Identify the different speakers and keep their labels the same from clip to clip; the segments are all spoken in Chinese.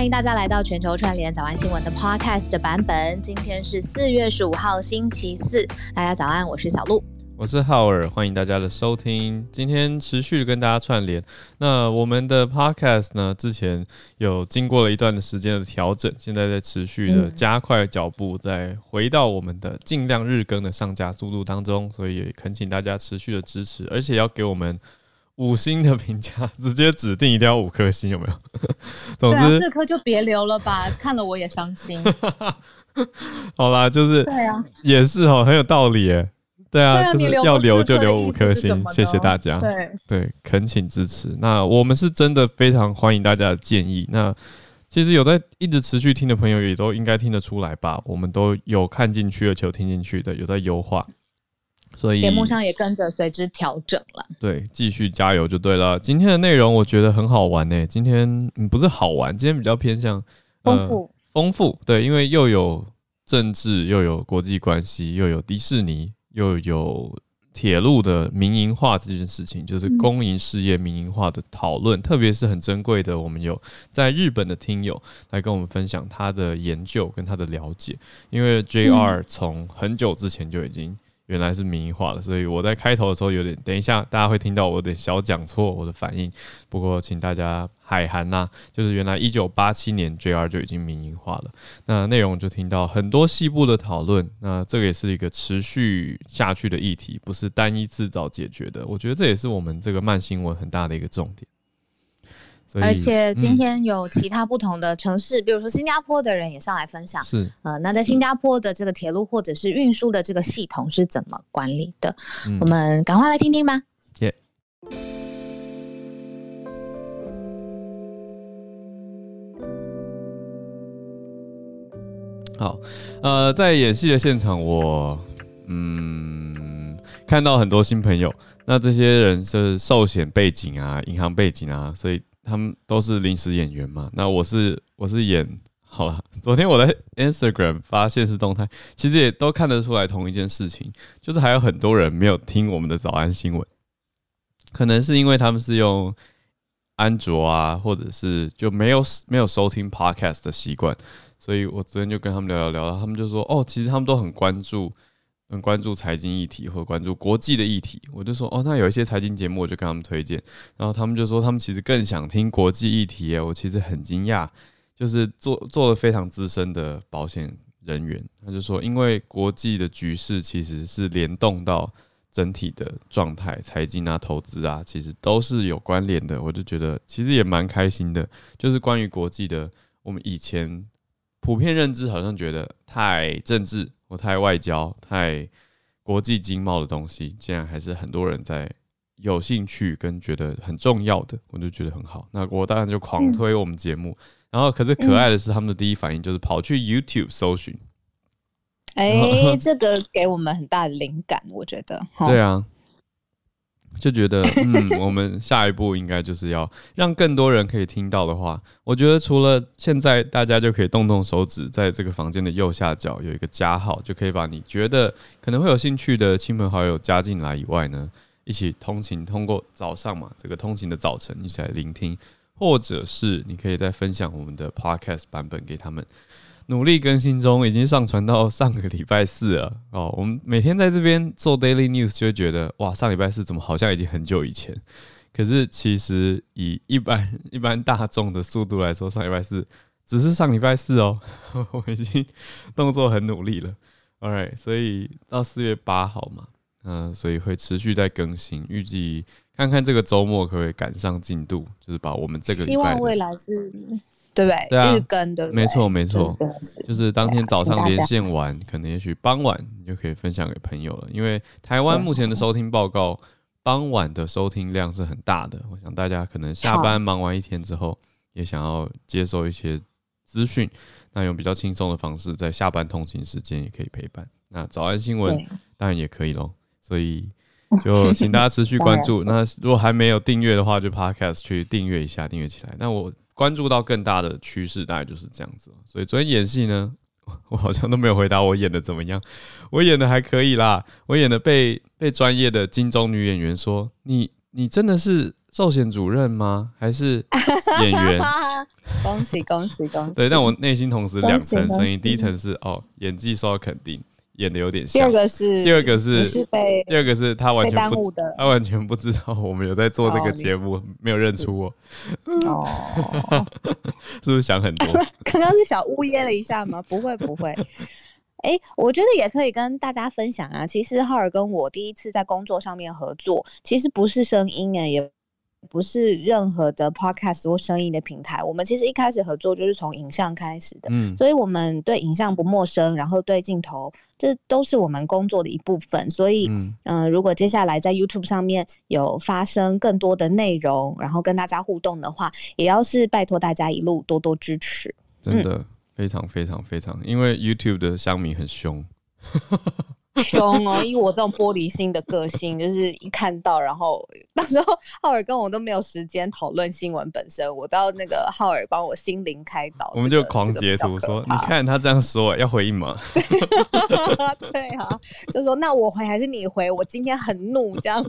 Speaker 1: 欢迎大家来到全球串联早安新闻的 Podcast 的版本。今天是四月十五号，星期四。大家早安，我是小鹿，
Speaker 2: 我是浩尔，欢迎大家的收听。今天持续跟大家串联。那我们的 Podcast 呢，之前有经过了一段的时间的调整，现在在持续的加快脚步，再回到我们的尽量日更的上架速度当中。所以恳请大家持续的支持，而且要给我们。五星的评价，直接指定一定要五颗星，有没有？总之
Speaker 1: 四颗就别留了吧，看了我也伤心。
Speaker 2: 好啦，就是对啊，也是哦，很有道理耶。对啊，就是要留就留五颗星，谢谢大家。对对，恳请支持。那我们是真的非常欢迎大家的建议。那其实有在一直持续听的朋友，也都应该听得出来吧？我们都有看进去，而且有听进去的，有在优化。所以节
Speaker 1: 目上也跟着随之调整了。
Speaker 2: 对，继续加油就对了。今天的内容我觉得很好玩呢、欸。今天不是好玩，今天比较偏向丰富丰富。对，因为又有政治，又有国际关系，又有迪士尼，又有铁路的民营化这件事情，就是公营事业民营化的讨论。嗯、特别是很珍贵的，我们有在日本的听友来跟我们分享他的研究跟他的了解。因为 JR 从很久之前就已经。原来是民营化了，所以我在开头的时候有点，等一下大家会听到我有点小讲错我的反应。不过请大家海涵呐，就是原来一九八七年 JR 就已经民营化了。那内容就听到很多细部的讨论，那这个也是一个持续下去的议题，不是单一制造解决的。我觉得这也是我们这个慢新闻很大的一个重点。
Speaker 1: 而且今天有其他不同的城市，嗯、比如说新加坡的人也上来分享。
Speaker 2: 是，
Speaker 1: 呃，那在新加坡的这个铁路或者是运输的这个系统是怎么管理的？嗯、我们赶快来听听吧。耶。
Speaker 2: 好，呃，在演戏的现场我，我嗯看到很多新朋友。那这些人是寿险背景啊，银行背景啊，所以。他们都是临时演员嘛？那我是我是演好了。昨天我在 Instagram 发限时动态，其实也都看得出来同一件事情，就是还有很多人没有听我们的早安新闻，可能是因为他们是用安卓啊，或者是就没有没有收听 Podcast 的习惯，所以我昨天就跟他们聊聊聊，他们就说哦，其实他们都很关注。很关注财经议题或关注国际的议题，我就说哦，那有一些财经节目，我就跟他们推荐，然后他们就说他们其实更想听国际议题耶。我其实很惊讶，就是做做了非常资深的保险人员，他就说，因为国际的局势其实是联动到整体的状态，财经啊、投资啊，其实都是有关联的。我就觉得其实也蛮开心的，就是关于国际的，我们以前普遍认知好像觉得太政治。我太外交、太国际经贸的东西，竟然还是很多人在有兴趣跟觉得很重要的，我就觉得很好。那我当然就狂推我们节目，嗯、然后可是可爱的是，他们的第一反应就是跑去 YouTube 搜寻。
Speaker 1: 哎、欸，这个给我们很大的灵感，我觉得。
Speaker 2: 对啊。就觉得，嗯，我们下一步应该就是要让更多人可以听到的话。我觉得除了现在大家就可以动动手指，在这个房间的右下角有一个加号，就可以把你觉得可能会有兴趣的亲朋好友加进来以外呢，一起通勤，通过早上嘛，这个通勤的早晨一起来聆听，或者是你可以再分享我们的 Podcast 版本给他们。努力更新中，已经上传到上个礼拜四了哦。我们每天在这边做 Daily News，就觉得哇，上礼拜四怎么好像已经很久以前？可是其实以一般 一般大众的速度来说，上礼拜四只是上礼拜四哦。我已经动作很努力了。All right，所以到四月八号嘛，嗯、所以会持续在更新，预计看看这个周末可不可以赶上进度，就是把我们这个希
Speaker 1: 望未来是。对不对？
Speaker 2: 对啊，
Speaker 1: 日更的，
Speaker 2: 没错没错，就是当天早上连线完，可能也许傍晚你就可以分享给朋友了。因为台湾目前的收听报告，傍晚的收听量是很大的。我想大家可能下班忙完一天之后，也想要接受一些资讯，那用比较轻松的方式，在下班通勤时间也可以陪伴。那早安新闻当然也可以喽。所以就请大家持续关注。那如果还没有订阅的话，就 Podcast 去订阅一下，订阅起来。那我。关注到更大的趋势，大概就是这样子。所以昨天演戏呢，我好像都没有回答我演的怎么样。我演的还可以啦，我演的被被专业的金钟女演员说：“你你真的是寿险主任吗？还是演员？”
Speaker 1: 恭喜恭喜恭喜！
Speaker 2: 对，但我内心同时两层声音，第一层是哦，演技受到肯定，演的有点像。
Speaker 1: 第二个是，
Speaker 2: 第二个是，
Speaker 1: 是被
Speaker 2: 第二个是他完全不
Speaker 1: 的，
Speaker 2: 他完全不知道我们有在做这个节目，哦、没有认出我。哦，是不是想很多？
Speaker 1: 刚刚是小呜咽了一下吗？不会不会。哎、欸，我觉得也可以跟大家分享啊。其实浩尔跟我第一次在工作上面合作，其实不是声音哎，也。不是任何的 podcast 或声音的平台，我们其实一开始合作就是从影像开始的，嗯，所以我们对影像不陌生，然后对镜头，这都是我们工作的一部分。所以，嗯、呃，如果接下来在 YouTube 上面有发生更多的内容，然后跟大家互动的话，也要是拜托大家一路多多支持。
Speaker 2: 真的、嗯、非常非常非常，因为 YouTube 的乡民很凶。
Speaker 1: 凶哦！以我这种玻璃心的个性，就是一看到，然后到时候浩尔跟我都没有时间讨论新闻本身，我到那个浩尔帮我心灵开导、这个，
Speaker 2: 我们就狂截图说：“你看他这样说，要回应吗？”
Speaker 1: 对啊，就说那我回还是你回？我今天很怒，这样。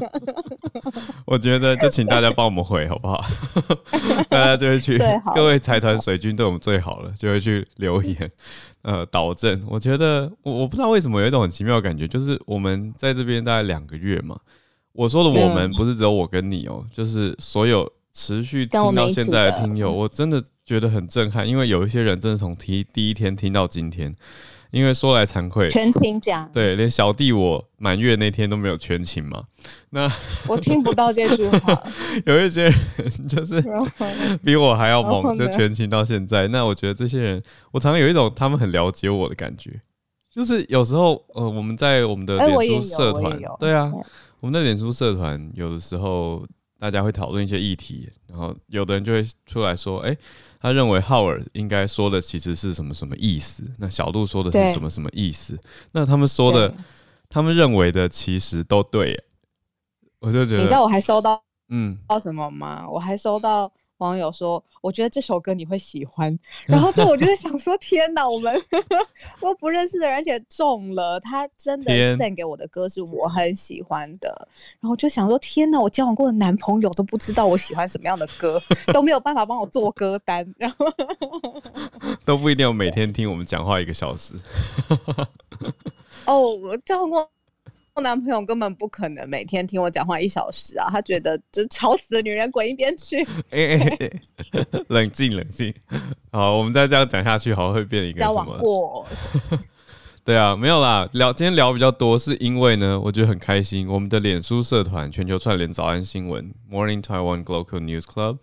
Speaker 2: 我觉得就请大家帮我们回好不好？大家就会去，各位财团水军对我们最好了，就会去留言。呃，导正，我觉得我我不知道为什么有一种很奇妙的感觉，就是我们在这边大概两个月嘛。我说的我们不是只有我跟你哦、喔，就是所有持续听到现在的听友，我真的觉得很震撼，因为有一些人真的从第第一天听到今天。因为说来惭愧，
Speaker 1: 全勤奖
Speaker 2: 对，连小弟我满月那天都没有全勤嘛。那
Speaker 1: 我听不到这句话。
Speaker 2: 有一些人就是比我还要猛，就全勤到现在。那我觉得这些人，我常常有一种他们很了解我的感觉。就是有时候，呃，我们在我们的脸书社团，对啊，我们的脸书社团有的时候大家会讨论一些议题，然后有的人就会出来说，哎。他认为浩尔应该说的其实是什么什么意思？那小鹿说的是什么什么意思？那他们说的，他们认为的其实都对。我就觉得，
Speaker 1: 你知道我还收到嗯，到什么吗？我还收到。网友说：“我觉得这首歌你会喜欢。”然后这我就在想说：“天哪，我们 我不认识的人，而且中了，他真的献给我的歌是我很喜欢的。”然后就想说：“天哪，我交往过的男朋友都不知道我喜欢什么样的歌，都没有办法帮我做歌单，然后
Speaker 2: 都不一定要每天听我们讲话一个小时。”
Speaker 1: 哦，我交往过。我男朋友根本不可能每天听我讲话一小时啊！他觉得这吵死的女人滚一边去！哎 哎哎，
Speaker 2: 冷静冷静。好，我们再这样讲下去，好像会变一个什么？过。对啊，没有啦。聊今天聊比较多，是因为呢，我觉得很开心。我们的脸书社团全球串联早安新闻 Morning Taiwan Global News Club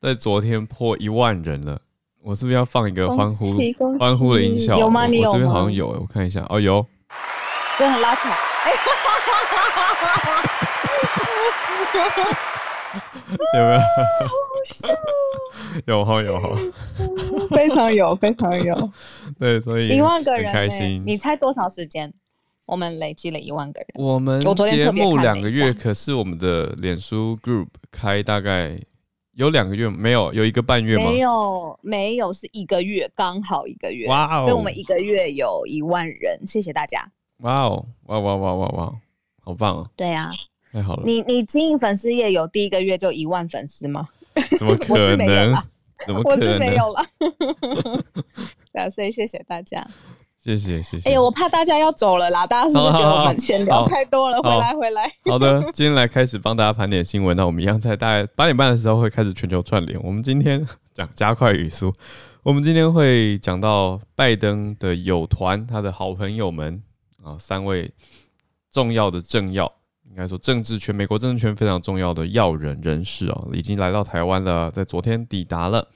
Speaker 2: 在昨天破一万人了。我是不是要放一个欢呼欢呼的音效？
Speaker 1: 有吗？你有吗？
Speaker 2: 我这边好像有，我看一下。哦，有。
Speaker 1: 对，很拉踩。哎，
Speaker 2: 有没有？
Speaker 1: 好笑，
Speaker 2: 有哈有哈，
Speaker 1: 非常有非常有。
Speaker 2: 对，所以
Speaker 1: 一万个人，开心。你猜多少时间？我们累积了一万个人。
Speaker 2: 我们节目两个月，可是我们的脸书 group 开大概有两个月，没有有一个半月吗？
Speaker 1: 没有，没有是一个月，刚好一个月。哇哦！所以我们一个月有一万人，谢谢大家。
Speaker 2: 哇哦，哇哇哇哇哇，好棒哦！
Speaker 1: 对呀、啊，
Speaker 2: 太好了。
Speaker 1: 你你经营粉丝页有第一个月就一万粉丝吗？
Speaker 2: 怎么 可能？怎么可能？
Speaker 1: 我是没有了。对啊，所以谢谢大家，
Speaker 2: 谢谢谢谢。
Speaker 1: 哎呀，我怕大家要走了啦，大家是不是觉得我们闲聊太多了？回来回来。
Speaker 2: 好的，今天来开始帮大家盘点新闻。那我们一样在大概八点半的时候会开始全球串联。我们今天讲加快语速，我们今天会讲到拜登的友团，他的好朋友们。啊，三位重要的政要，应该说政治圈、美国政治圈非常重要的要人人士啊，已经来到台湾了，在昨天抵达了。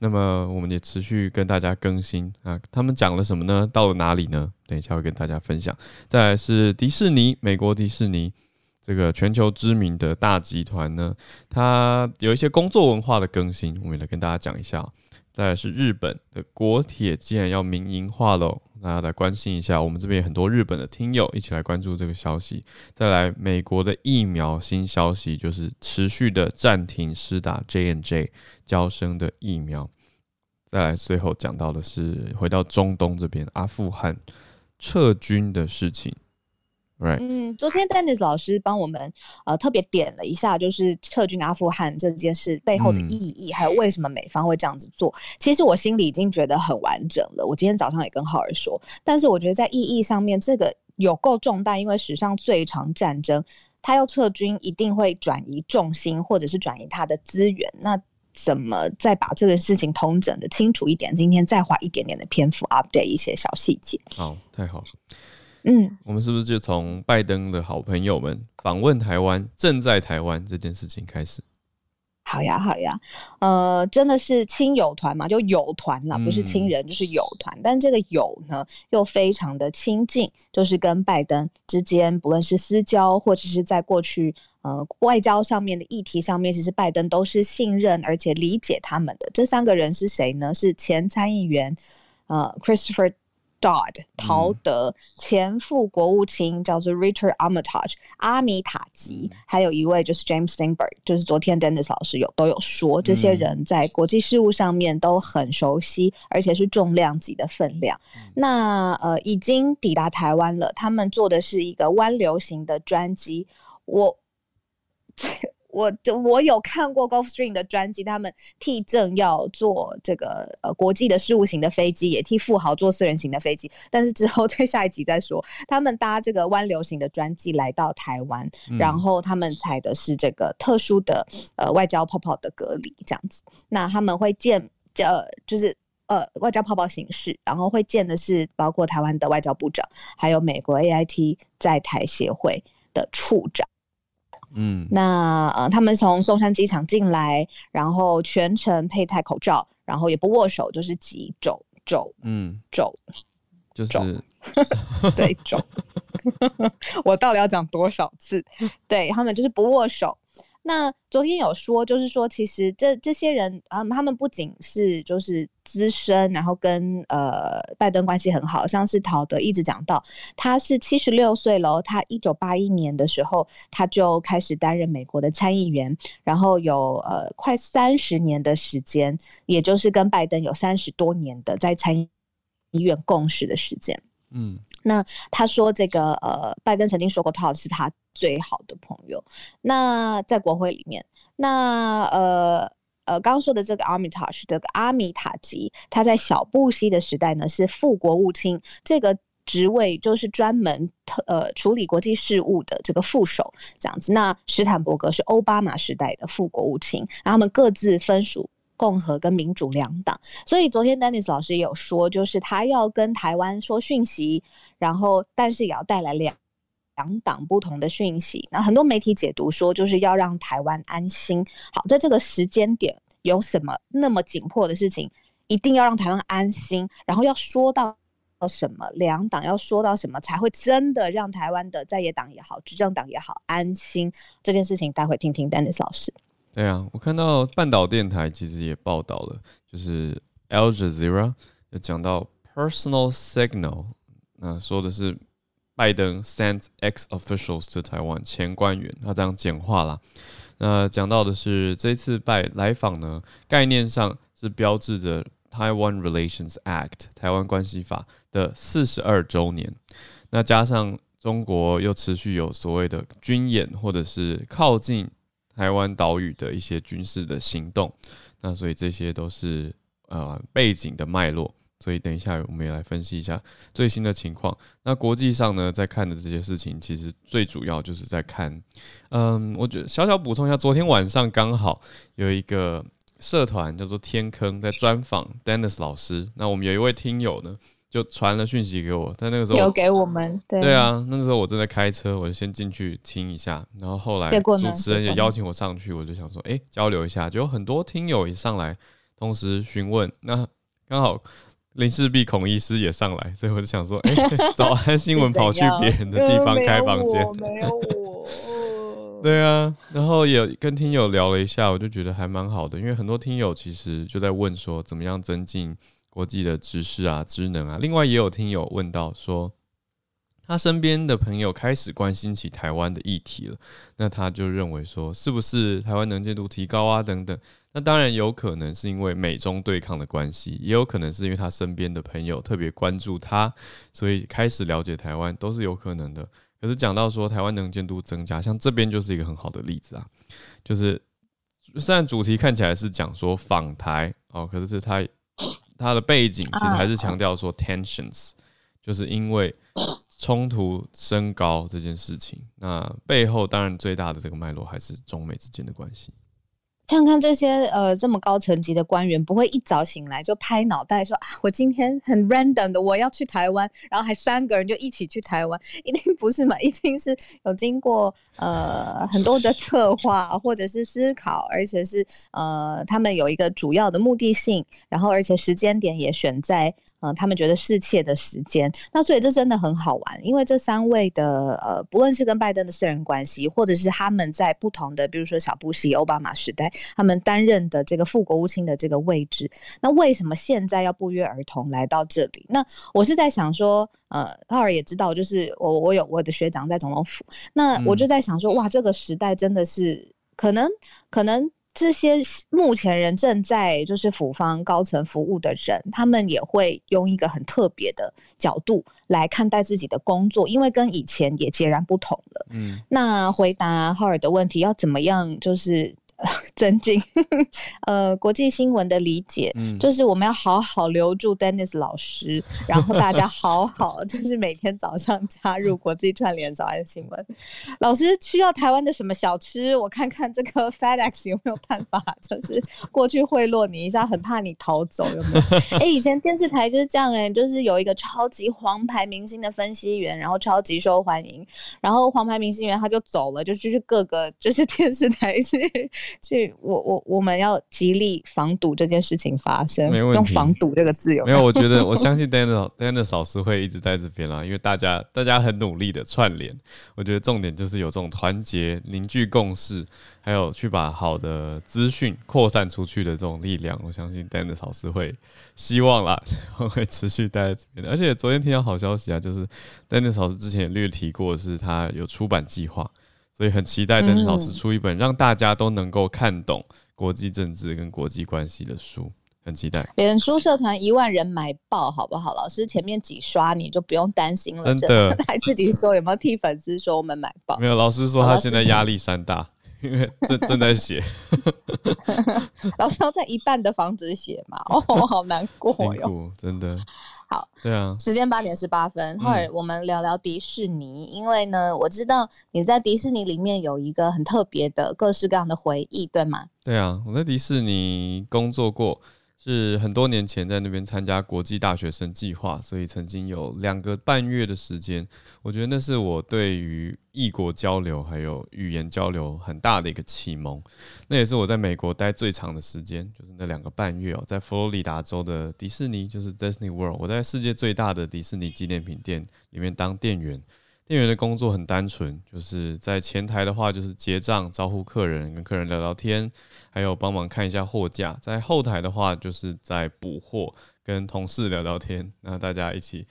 Speaker 2: 那么我们也持续跟大家更新啊，他们讲了什么呢？到了哪里呢？等一下会跟大家分享。再来是迪士尼，美国迪士尼这个全球知名的大集团呢，它有一些工作文化的更新，我们也来跟大家讲一下。再来是日本的国铁，既然要民营化喽。大家来关心一下，我们这边很多日本的听友一起来关注这个消息。再来，美国的疫苗新消息就是持续的暂停施打 J&J 交生的疫苗。再来，最后讲到的是回到中东这边，阿富汗撤军的事情。Right.
Speaker 1: 嗯，昨天 Dennis 老师帮我们呃特别点了一下，就是撤军阿富汗这件事背后的意义，嗯、还有为什么美方会这样子做。其实我心里已经觉得很完整了。我今天早上也跟浩儿说，但是我觉得在意义上面，这个有够重大，因为史上最长战争，他要撤军一定会转移重心，或者是转移他的资源。那怎么再把这个事情通整的清楚一点？今天再花一点点的篇幅 update 一些小细节。
Speaker 2: 好，太好。
Speaker 1: 嗯，
Speaker 2: 我们是不是就从拜登的好朋友们访问台湾、正在台湾这件事情开始？
Speaker 1: 好呀，好呀，呃，真的是亲友团嘛，就友团啦，不是亲人，就是友团。嗯、但这个友呢，又非常的亲近，就是跟拜登之间，不论是私交，或者是在过去呃外交上面的议题上面，其实拜登都是信任而且理解他们的。这三个人是谁呢？是前参议员呃 Christopher。Dodd 陶德前副国务卿叫做 Richard Armitage 阿米塔吉，还有一位就是 James Steinberg，就是昨天 Dennis 老师有都有说，这些人在国际事务上面都很熟悉，而且是重量级的分量。那呃已经抵达台湾了，他们坐的是一个湾流型的专机，我。我我有看过 Gulfstream 的专辑，他们替政要坐这个呃国际的事务型的飞机，也替富豪坐私人型的飞机。但是之后 在下一集再说，他们搭这个湾流型的专机来到台湾，嗯、然后他们采的是这个特殊的呃外交泡泡的隔离这样子。那他们会见呃就是呃外交泡泡形式，然后会见的是包括台湾的外交部长，还有美国 AIT 在台协会的处长。
Speaker 2: 嗯，
Speaker 1: 那呃，他们从松山机场进来，然后全程佩戴口罩，然后也不握手，就是挤肘肘，嗯，肘，
Speaker 2: 就是
Speaker 1: 对肘。我到底要讲多少次？对，他们就是不握手。那昨天有说，就是说，其实这这些人啊、嗯，他们不仅是就是资深，然后跟呃拜登关系很好，像是陶德一直讲到，他是七十六岁了，他一九八一年的时候他就开始担任美国的参议员，然后有呃快三十年的时间，也就是跟拜登有三十多年的在参议院共事的时间。
Speaker 2: 嗯，
Speaker 1: 那他说这个呃，拜登曾经说过，他是他最好的朋友。那在国会里面，那呃呃，刚刚说的这个 Armitage 这个阿米塔吉，他在小布希的时代呢是副国务卿，这个职位就是专门特呃处理国际事务的这个副手这样子。那史坦伯格是奥巴马时代的副国务卿，然后他们各自分属。共和跟民主两党，所以昨天 Dennis 老师也有说，就是他要跟台湾说讯息，然后但是也要带来两两党不同的讯息。那很多媒体解读说，就是要让台湾安心。好，在这个时间点，有什么那么紧迫的事情，一定要让台湾安心，然后要说到什么，两党要说到什么，才会真的让台湾的在野党也好，执政党也好安心。这件事情，待会听听 Dennis 老师。
Speaker 2: 对啊，我看到半岛电台其实也报道了，就是 Al Jazeera 有讲到 personal signal，那说的是拜登 sent ex officials to Taiwan 前官员，他这样简化啦。那讲到的是这次拜来访呢，概念上是标志着 Taiwan Relations Act 台湾关系法的四十二周年，那加上中国又持续有所谓的军演或者是靠近。台湾岛屿的一些军事的行动，那所以这些都是呃背景的脉络，所以等一下我们也来分析一下最新的情况。那国际上呢，在看的这些事情，其实最主要就是在看，嗯，我觉得小小补充一下，昨天晚上刚好有一个社团叫做天坑在专访 Dennis 老师，那我们有一位听友呢。就传了讯息给我，在那个时候有
Speaker 1: 给我们，对
Speaker 2: 对啊，那个时候我正在开车，我就先进去听一下，然后后来主持人也邀请我上去，我就想说，哎、欸，交流一下，就有很多听友也上来，同时询问，那刚好林氏璧孔医师也上来，所以我就想说，哎、欸，早安新闻跑去别人的地方开房间，
Speaker 1: 没有我，
Speaker 2: 对啊，然后也跟听友聊了一下，我就觉得还蛮好的，因为很多听友其实就在问说，怎么样增进。国际的知识啊，知能啊，另外也有听友问到说，他身边的朋友开始关心起台湾的议题了，那他就认为说，是不是台湾能见度提高啊？等等。那当然有可能是因为美中对抗的关系，也有可能是因为他身边的朋友特别关注他，所以开始了解台湾，都是有可能的。可是讲到说台湾能见度增加，像这边就是一个很好的例子啊，就是虽然主题看起来是讲说访台哦，可是是他他的背景其实还是强调说 tensions，就是因为。冲突升高这件事情，那背后当然最大的这个脉络还是中美之间的关系。
Speaker 1: 看看这些呃这么高层级的官员，不会一早醒来就拍脑袋说啊，我今天很 random 的我要去台湾，然后还三个人就一起去台湾，一定不是嘛？一定是有经过呃很多的策划或者是思考，而且是呃他们有一个主要的目的性，然后而且时间点也选在。嗯，他们觉得侍妾的时间，那所以这真的很好玩，因为这三位的呃，不论是跟拜登的私人关系，或者是他们在不同的，比如说小布什、奥巴马时代，他们担任的这个副国务卿的这个位置，那为什么现在要不约而同来到这里？那我是在想说，呃，奥尔也知道，就是我我有我的学长在总统府，那我就在想说，哇，这个时代真的是可能可能。这些目前人正在就是府方高层服务的人，他们也会用一个很特别的角度来看待自己的工作，因为跟以前也截然不同了。嗯，那回答浩尔的问题，要怎么样就是？增进呃国际新闻的理解，嗯，就是我们要好好留住 Dennis 老师，然后大家好好 就是每天早上加入国际串联早安新闻。老师需要台湾的什么小吃？我看看这个 FedEx 有没有办法，就是过去贿赂你一下，很怕你逃走，有没有？哎、欸，以前电视台就是这样哎、欸，就是有一个超级黄牌明星的分析员，然后超级受欢迎，然后黄牌明星员他就走了，就去各个就是电视台去。去，我我我们要极力防堵这件事情发生。没问题，用“防堵”这个字有没有？
Speaker 2: 我觉得我相信 Dennis Dennis 老师会一直在这边啦，因为大家大家很努力的串联。我觉得重点就是有这种团结、凝聚共识，还有去把好的资讯扩散出去的这种力量。我相信 Dennis 老师会希望啦，会持续待在这边的。而且昨天听到好消息啊，就是 Dennis 老师之前也略提过，是他有出版计划。所以很期待等老师出一本让大家都能够看懂国际政治跟国际关系的书，很期待。
Speaker 1: 脸书社团一万人买爆，好不好？老师前面几刷你就不用担心了。
Speaker 2: 真的，
Speaker 1: 还自己说有没有替粉丝说我们买爆？
Speaker 2: 没有，老师说他现在压力山大，因为正正在写。
Speaker 1: 老师要在一半的房子写嘛？哦，好难过哟，
Speaker 2: 真的。
Speaker 1: 好，
Speaker 2: 对啊，
Speaker 1: 时间八点十八分，后来我们聊聊迪士尼，嗯，因为呢，我知道你在迪士尼里面有一个很特别的各式各样的回忆，对吗？
Speaker 2: 对啊，我在迪士尼工作过。是很多年前在那边参加国际大学生计划，所以曾经有两个半月的时间，我觉得那是我对于异国交流还有语言交流很大的一个启蒙。那也是我在美国待最长的时间，就是那两个半月哦，在佛罗里达州的迪士尼，就是 Disney World，我在世界最大的迪士尼纪念品店里面当店员。店员的工作很单纯，就是在前台的话，就是结账、招呼客人、跟客人聊聊天，还有帮忙看一下货架；在后台的话，就是在补货、跟同事聊聊天。那大家一起，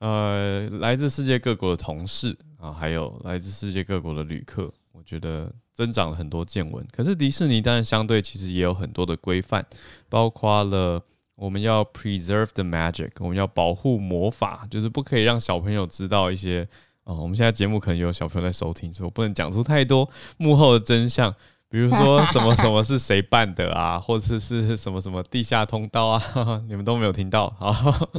Speaker 2: 呃，来自世界各国的同事啊，还有来自世界各国的旅客，我觉得增长了很多见闻。可是迪士尼当然相对其实也有很多的规范，包括了我们要 preserve the magic，我们要保护魔法，就是不可以让小朋友知道一些。哦，我们现在节目可能有小朋友在收听，所以我不能讲出太多幕后的真相，比如说 什么什么是谁办的啊，或者是什么什么地下通道啊，你们都没有听到。好，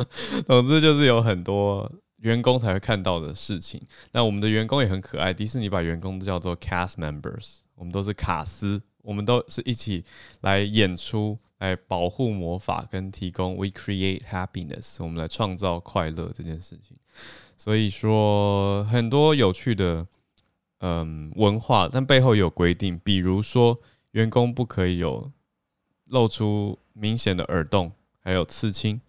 Speaker 2: 总之就是有很多员工才会看到的事情。那我们的员工也很可爱，迪士尼把员工都叫做 cast members，我们都是卡斯，我们都是一起来演出，来保护魔法跟提供 we create happiness，我们来创造快乐这件事情。所以说很多有趣的嗯文化，但背后有规定，比如说员工不可以有露出明显的耳洞，还有刺青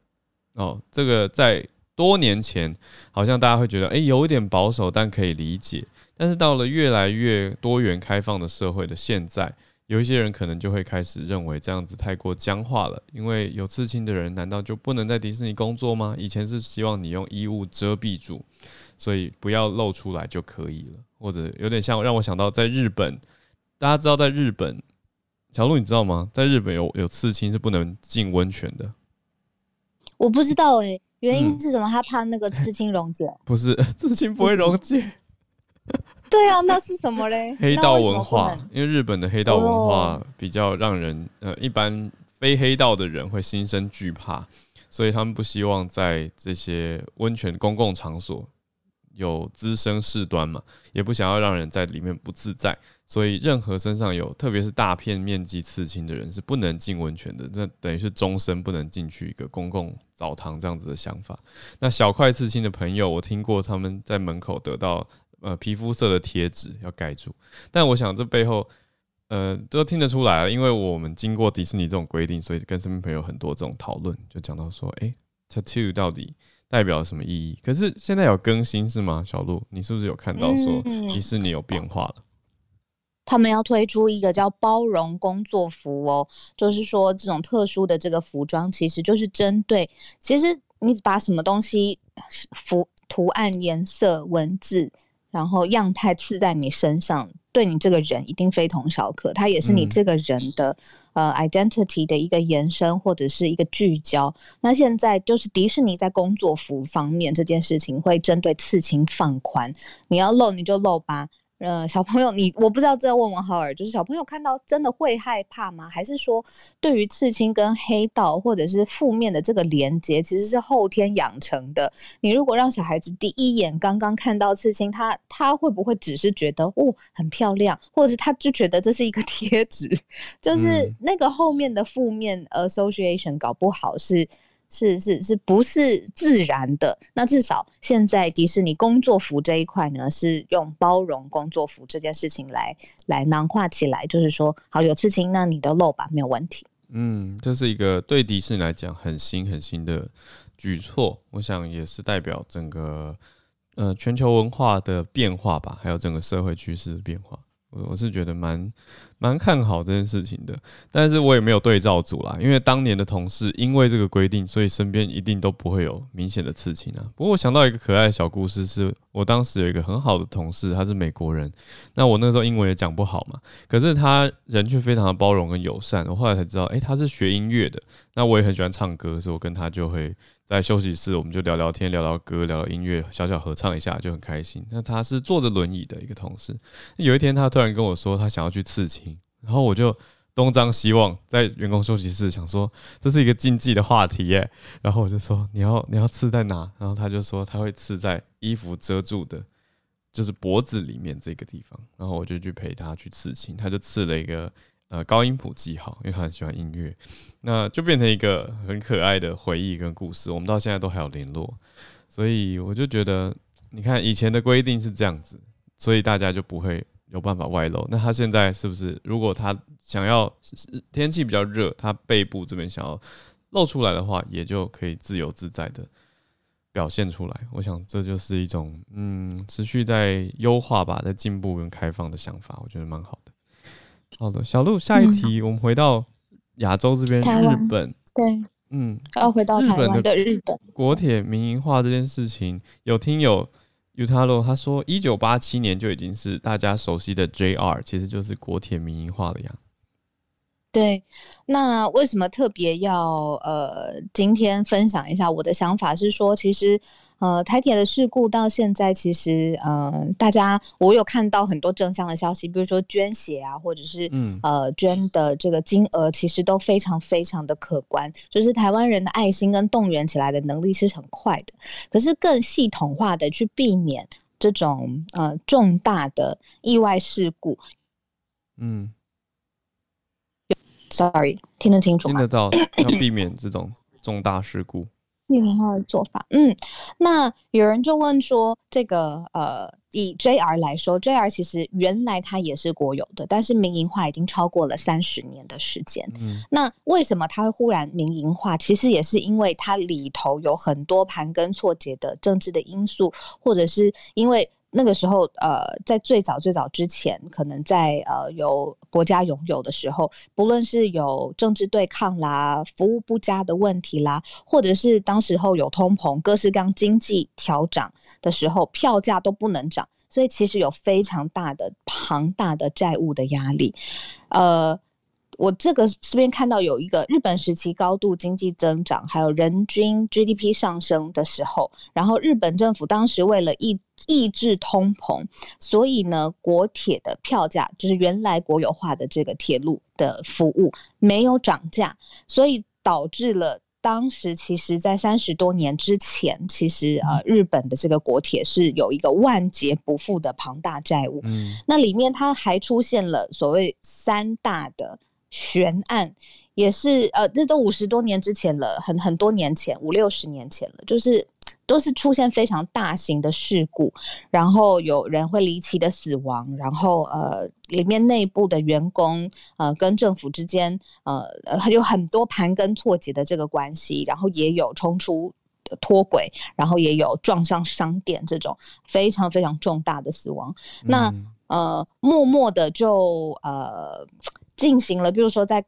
Speaker 2: 哦。这个在多年前好像大家会觉得诶有一点保守，但可以理解。但是到了越来越多元开放的社会的现在，有一些人可能就会开始认为这样子太过僵化了，因为有刺青的人难道就不能在迪士尼工作吗？以前是希望你用衣物遮蔽住，所以不要露出来就可以了。或者有点像让我想到在日本，大家知道在日本，小路你知道吗？在日本有有刺青是不能进温泉的。
Speaker 1: 我不知道哎、欸，原因是什么？嗯、他怕那个刺青溶解？
Speaker 2: 不是，刺青不会溶解。
Speaker 1: 对啊，那是什么嘞？
Speaker 2: 黑道文化，因为日本的黑道文化比较让人呃，一般非黑道的人会心生惧怕，所以他们不希望在这些温泉公共场所有滋生事端嘛，也不想要让人在里面不自在，所以任何身上有特别是大片面积刺青的人是不能进温泉的，那等于是终身不能进去一个公共澡堂这样子的想法。那小块刺青的朋友，我听过他们在门口得到。呃，皮肤色的贴纸要盖住，但我想这背后，呃，都听得出来了，因为我们经过迪士尼这种规定，所以跟身边朋友很多这种讨论，就讲到说，哎、欸、，tattoo 到底代表什么意义？可是现在有更新是吗？小鹿，你是不是有看到说迪士尼有变化了？
Speaker 1: 他们要推出一个叫包容工作服哦，就是说这种特殊的这个服装，其实就是针对，其实你把什么东西服图案、颜色、文字。然后样态刺在你身上，对你这个人一定非同小可。它也是你这个人的、嗯、呃 identity 的一个延伸或者是一个聚焦。那现在就是迪士尼在工作服方面这件事情会针对刺青放宽，你要露你就露吧。呃，小朋友，你我不知道这要问问浩尔，就是小朋友看到真的会害怕吗？还是说对于刺青跟黑道或者是负面的这个连接，其实是后天养成的？你如果让小孩子第一眼刚刚看到刺青，他他会不会只是觉得哦很漂亮，或者是他就觉得这是一个 贴纸？就是那个后面的负面 association 搞不好是。是是是不是自然的？那至少现在迪士尼工作服这一块呢，是用包容工作服这件事情来来囊括起来，就是说，好有刺青，那你的露吧，没有问题。
Speaker 2: 嗯，这是一个对迪士尼来讲很新很新的举措，我想也是代表整个呃全球文化的变化吧，还有整个社会趋势的变化。我我是觉得蛮。蛮看好这件事情的，但是我也没有对照组啦，因为当年的同事因为这个规定，所以身边一定都不会有明显的刺青啊。不过我想到一个可爱的小故事，是我当时有一个很好的同事，他是美国人，那我那时候英文也讲不好嘛，可是他人却非常的包容跟友善。我后来才知道，诶，他是学音乐的，那我也很喜欢唱歌，所以我跟他就会在休息室，我们就聊聊天，聊聊歌，聊聊音乐，小小合唱一下就很开心。那他是坐着轮椅的一个同事，有一天他突然跟我说，他想要去刺青。然后我就东张西望，在员工休息室想说，这是一个禁忌的话题耶。然后我就说，你要你要刺在哪？然后他就说他会刺在衣服遮住的，就是脖子里面这个地方。然后我就去陪他去刺青，他就刺了一个呃高音谱记号，因为他很喜欢音乐，那就变成一个很可爱的回忆跟故事。我们到现在都还有联络，所以我就觉得，你看以前的规定是这样子，所以大家就不会。有办法外露，那他现在是不是？如果他想要天气比较热，他背部这边想要露出来的话，也就可以自由自在的表现出来。我想这就是一种嗯，持续在优化吧，在进步跟开放的想法，我觉得蛮好。好的，小鹿，下一题，我们回到亚洲这边，日本。
Speaker 1: 对，
Speaker 2: 嗯，
Speaker 1: 要回到台湾的日本
Speaker 2: 国铁民营化这件事情，有听友。Utaro 他说，一九八七年就已经是大家熟悉的 JR，其实就是国铁民营化了呀。
Speaker 1: 对，那为什么特别要呃今天分享一下我的想法？是说，其实。呃，台铁的事故到现在，其实呃，大家我有看到很多正向的消息，比如说捐血啊，或者是嗯呃捐的这个金额，其实都非常非常的可观。就是台湾人的爱心跟动员起来的能力是很快的，可是更系统化的去避免这种呃重大的意外事故。嗯，sorry，听得清楚吗？
Speaker 2: 听得到，要避 免这种重大事故。
Speaker 1: 系统化的做法，嗯，那有人就问说，这个呃，以 JR 来说，JR 其实原来它也是国有的，但是民营化已经超过了三十年的时间。嗯，那为什么它会忽然民营化？其实也是因为它里头有很多盘根错节的政治的因素，或者是因为那个时候，呃，在最早最早之前，可能在呃有国家拥有的时候，不论是有政治对抗啦、服务不佳的问题啦，或者是当时候有通膨、各式各样经济调涨的时候，票价都不能涨，所以其实有非常大的庞大的债务的压力，呃。我这个这边看到有一个日本时期高度经济增长，还有人均 GDP 上升的时候，然后日本政府当时为了抑抑制通膨，所以呢，国铁的票价就是原来国有化的这个铁路的服务没有涨价，所以导致了当时其实在三十多年之前，其实呃日本的这个国铁是有一个万劫不复的庞大债务。嗯，那里面它还出现了所谓三大的。悬案也是呃，这都五十多年之前了，很很多年前，五六十年前了，就是都是出现非常大型的事故，然后有人会离奇的死亡，然后呃，里面内部的员工呃跟政府之间呃有很多盘根错节的这个关系，然后也有冲出脱轨，然后也有撞上商店这种非常非常重大的死亡，嗯、那呃默默的就呃。进行了，比如说在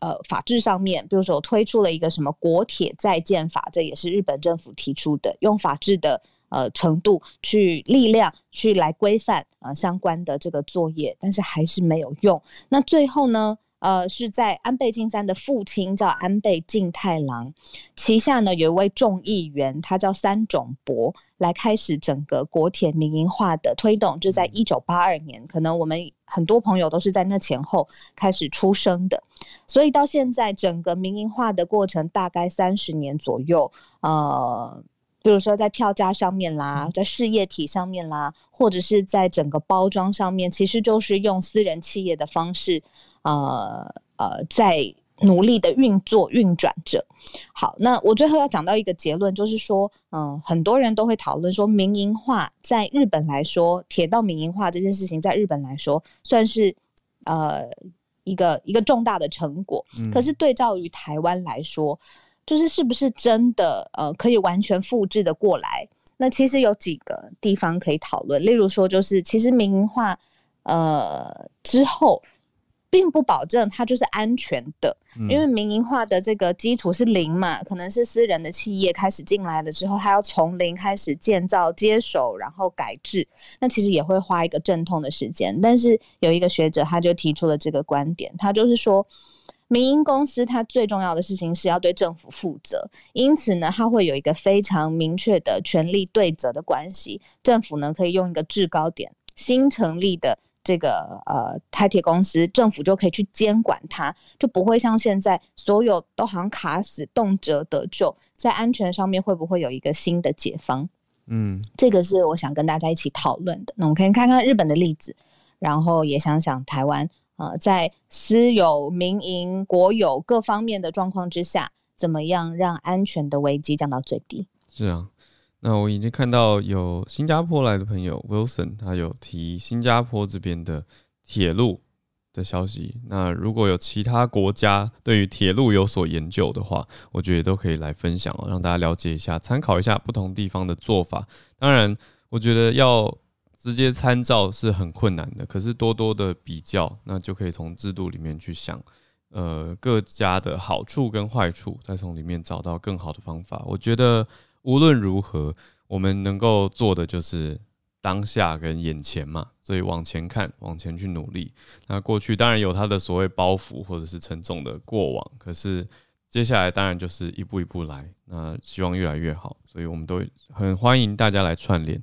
Speaker 1: 呃法制上面，比如说推出了一个什么国铁在建法，这也是日本政府提出的，用法制的呃程度去力量去来规范呃相关的这个作业，但是还是没有用。那最后呢？呃，是在安倍晋三的父亲叫安倍晋太郎旗下呢，有一位众议员，他叫三种博，来开始整个国铁民营化的推动，就在一九八二年，可能我们很多朋友都是在那前后开始出生的，所以到现在整个民营化的过程大概三十年左右，呃，比如说在票价上面啦，在事业体上面啦，或者是在整个包装上面，其实就是用私人企业的方式。呃呃，在努力的运作运转着。好，那我最后要讲到一个结论，就是说，嗯、呃，很多人都会讨论说，民营化在日本来说，铁道民营化这件事情在日本来说，算是呃一个一个重大的成果。嗯、可是对照于台湾来说，就是是不是真的呃可以完全复制的过来？那其实有几个地方可以讨论，例如说，就是其实民营化呃之后。并不保证它就是安全的，因为民营化的这个基础是零嘛，可能是私人的企业开始进来了之后，它要从零开始建造、接手，然后改制，那其实也会花一个阵痛的时间。但是有一个学者他就提出了这个观点，他就是说，民营公司它最重要的事情是要对政府负责，因此呢，它会有一个非常明确的权力对责的关系，政府呢可以用一个制高点，新成立的。这个呃，台铁公司政府就可以去监管它，就不会像现在所有都好像卡死，动辄得救。在安全上面会不会有一个新的解方？嗯，这个是我想跟大家一起讨论的。那我们可以看看日本的例子，然后也想想台湾呃，在私有、民营、国有各方面的状况之下，怎么样让安全的危机降到最低？
Speaker 2: 是啊。那我已经看到有新加坡来的朋友 Wilson，他有提新加坡这边的铁路的消息。那如果有其他国家对于铁路有所研究的话，我觉得都可以来分享哦，让大家了解一下，参考一下不同地方的做法。当然，我觉得要直接参照是很困难的，可是多多的比较，那就可以从制度里面去想，呃，各家的好处跟坏处，再从里面找到更好的方法。我觉得。无论如何，我们能够做的就是当下跟眼前嘛，所以往前看，往前去努力。那过去当然有它的所谓包袱或者是沉重的过往，可是接下来当然就是一步一步来。那希望越来越好，所以我们都很欢迎大家来串联。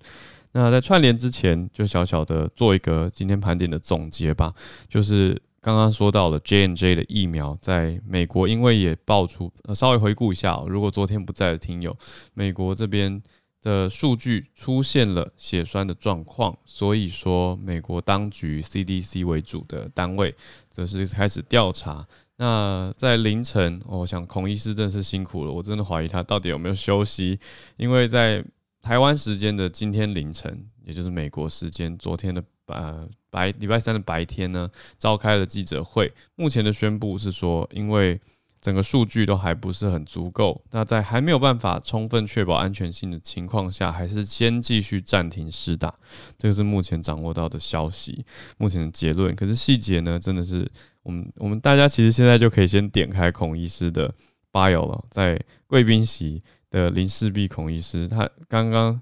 Speaker 2: 那在串联之前，就小小的做一个今天盘点的总结吧，就是。刚刚说到了 J&J 的疫苗，在美国因为也爆出，稍微回顾一下，如果昨天不在的听友，美国这边的数据出现了血栓的状况，所以说美国当局 CDC 为主的单位则是开始调查。那在凌晨，我想孔医师真是辛苦了，我真的怀疑他到底有没有休息，因为在台湾时间的今天凌晨，也就是美国时间昨天的呃。白礼拜三的白天呢，召开了记者会。目前的宣布是说，因为整个数据都还不是很足够。那在还没有办法充分确保安全性的情况下，还是先继续暂停施打。这个是目前掌握到的消息，目前的结论。可是细节呢，真的是我们我们大家其实现在就可以先点开孔医师的 bio 了，在贵宾席的林氏璧孔医师，他刚刚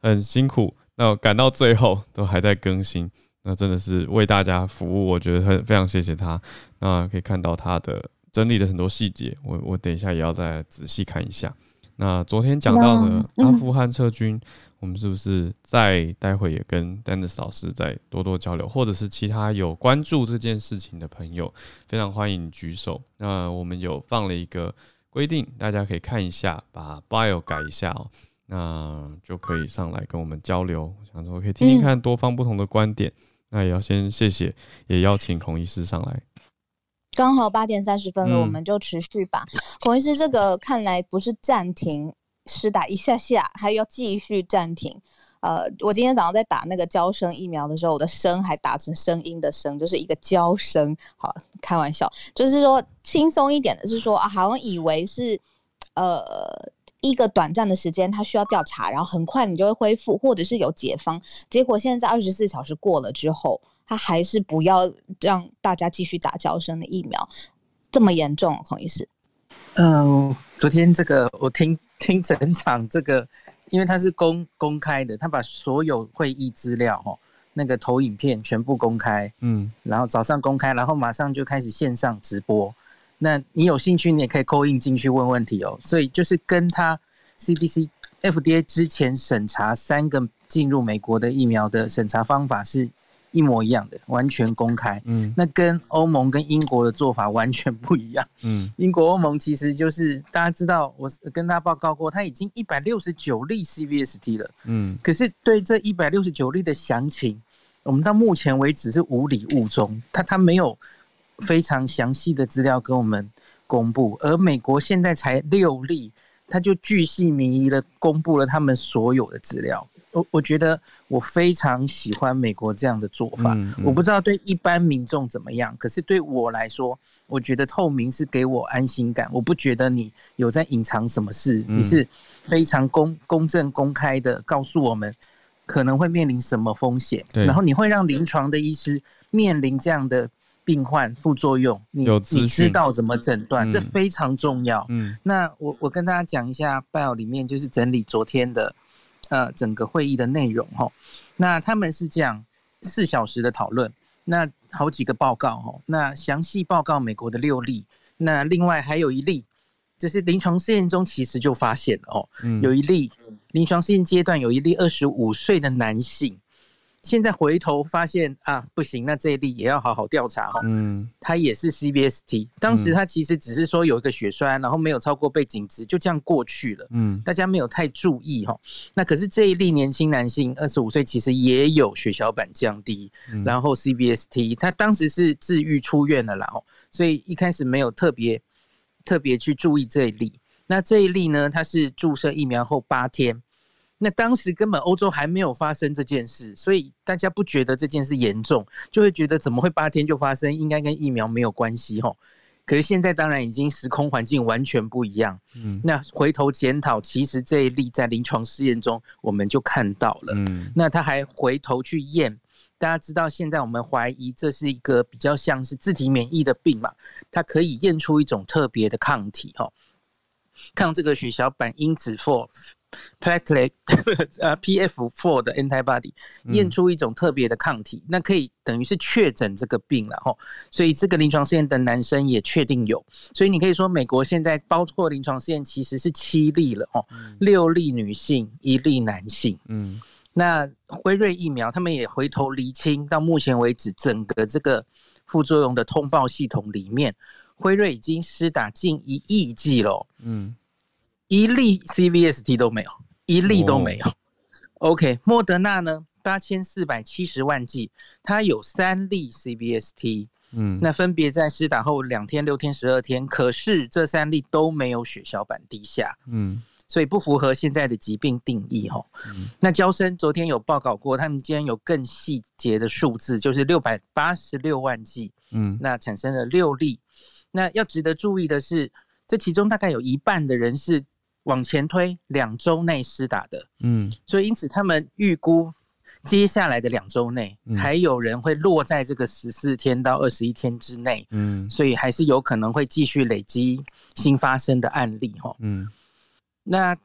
Speaker 2: 很辛苦，那赶到最后都还在更新。那真的是为大家服务，我觉得很非常谢谢他。那可以看到他的整理的很多细节，我我等一下也要再仔细看一下。那昨天讲到的阿富汗撤军，我们是不是再待会也跟 Dennis 老师再多多交流，或者是其他有关注这件事情的朋友，非常欢迎举手。那我们有放了一个规定，大家可以看一下，把 bio 改一下哦，那就可以上来跟我们交流。我想说可以听听看多方不同的观点。那也要先谢谢，也邀请孔医师上来。
Speaker 1: 刚好八点三十分了，我们就持续吧。嗯、孔医师，这个看来不是暂停施打一下下，还要继续暂停。呃，我今天早上在打那个娇生疫苗的时候，我的声还打成声音的声，就是一个娇声。好，开玩笑，就是说轻松一点的是说啊，好像以为是呃。一个短暂的时间，他需要调查，然后很快你就会恢复，或者是有解方。结果现在二十四小时过了之后，他还是不要让大家继续打娇生的疫苗，这么严重，孔医师。
Speaker 3: 嗯、呃，昨天这个我听听整场这个，因为他是公公开的，他把所有会议资料哦，那个投影片全部公开，嗯，然后早上公开，然后马上就开始线上直播。那你有兴趣，你也可以 call in 进去问问题哦。所以就是跟他 CDC、FDA 之前审查三个进入美国的疫苗的审查方法是一模一样的，完全公开。嗯，那跟欧盟跟英国的做法完全不一样。嗯，英国欧盟其实就是大家知道，我跟大家报告过，他已经一百六十九例 CVST 了。嗯，可是对这一百六十九例的详情，我们到目前为止是无礼误中，他他没有。非常详细的资料跟我们公布，而美国现在才六例，他就巨细靡遗的公布了他们所有的资料。我我觉得我非常喜欢美国这样的做法。嗯嗯、我不知道对一般民众怎么样，可是对我来说，我觉得透明是给我安心感。我不觉得你有在隐藏什么事，嗯、你是非常公公正公开的告诉我们可能会面临什么风险，然后你会让临床的医师面临这样的。病患副作用，你你知道怎么诊断，嗯、这非常重要。嗯，那我我跟大家讲一下，bio 里面就是整理昨天的呃整个会议的内容哈。那他们是这样四小时的讨论，那好几个报告哈。那详细报告美国的六例，那另外还有一例，就是临床试验中其实就发现了哦，嗯、有一例临床试验阶段有一例二十五岁的男性。现在回头发现啊，不行，那这一例也要好好调查哈。嗯，他也是 CBST，当时他其实只是说有一个血栓，然后没有超过背景值，就这样过去了。嗯，大家没有太注意哈。那可是这一例年轻男性，二十五岁，其实也有血小板降低，然后 CBST，他当时是治愈出院了啦，所以一开始没有特别特别去注意这一例。那这一例呢，他是注射疫苗后八天。那当时根本欧洲还没有发生这件事，所以大家不觉得这件事严重，就会觉得怎么会八天就发生，应该跟疫苗没有关系吼。可是现在当然已经时空环境完全不一样。嗯，那回头检讨，其实这一例在临床试验中我们就看到了。嗯，那他还回头去验，大家知道现在我们怀疑这是一个比较像是自体免疫的病嘛，它可以验出一种特别的抗体吼，抗这个血小板因子 four。Platelet 呃 PF4 的 antibody 验出一种特别的抗体，嗯、那可以等于是确诊这个病了吼，所以这个临床试验的男生也确定有，所以你可以说美国现在包括临床试验其实是七例了哦，六例女性，一例男性，嗯，那辉瑞疫苗他们也回头厘清，到目前为止整个这个副作用的通报系统里面，辉瑞已经施打近一亿剂了，嗯。一例 CVST 都没有，一例都没有。Oh. OK，莫德纳呢？八千四百七十万剂，它有三例 CVST，嗯，那分别在施打后两天、六天、十二天，可是这三例都没有血小板低下，嗯，所以不符合现在的疾病定义哦。嗯、那娇生昨天有报告过，他们今天有更细节的数字，就是六百八十六万剂，嗯，那产生了六例。那要值得注意的是。这其中大概有一半的人是往前推两周内施打的，嗯，所以因此他们预估接下来的两周内还有人会落在这个十四天到二十一天之内，嗯，所以还是有可能会继续累积新发生的案例，哈，嗯，那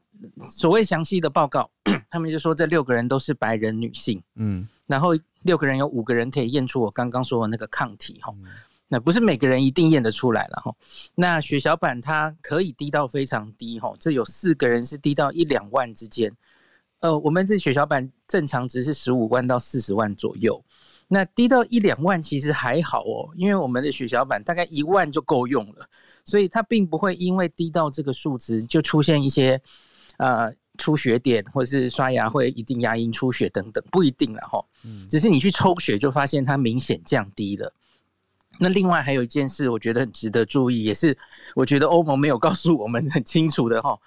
Speaker 3: 所谓详细的报告，他们就说这六个人都是白人女性，嗯，然后六个人有五个人可以验出我刚刚说的那个抗体，哈。那不是每个人一定验得出来了哈。那血小板它可以低到非常低哈，这有四个人是低到一两万之间。呃，我们这血小板正常值是十五万到四十万左右。那低到一两万其实还好哦，因为我们的血小板大概一万就够用了，所以它并不会因为低到这个数值就出现一些呃出血点，或是刷牙会一定牙龈出血等等，不一定了哈。只是你去抽血就发现它明显降低了。那另外还有一件事，我觉得很值得注意，也是我觉得欧盟没有 告诉我们很清楚的哈，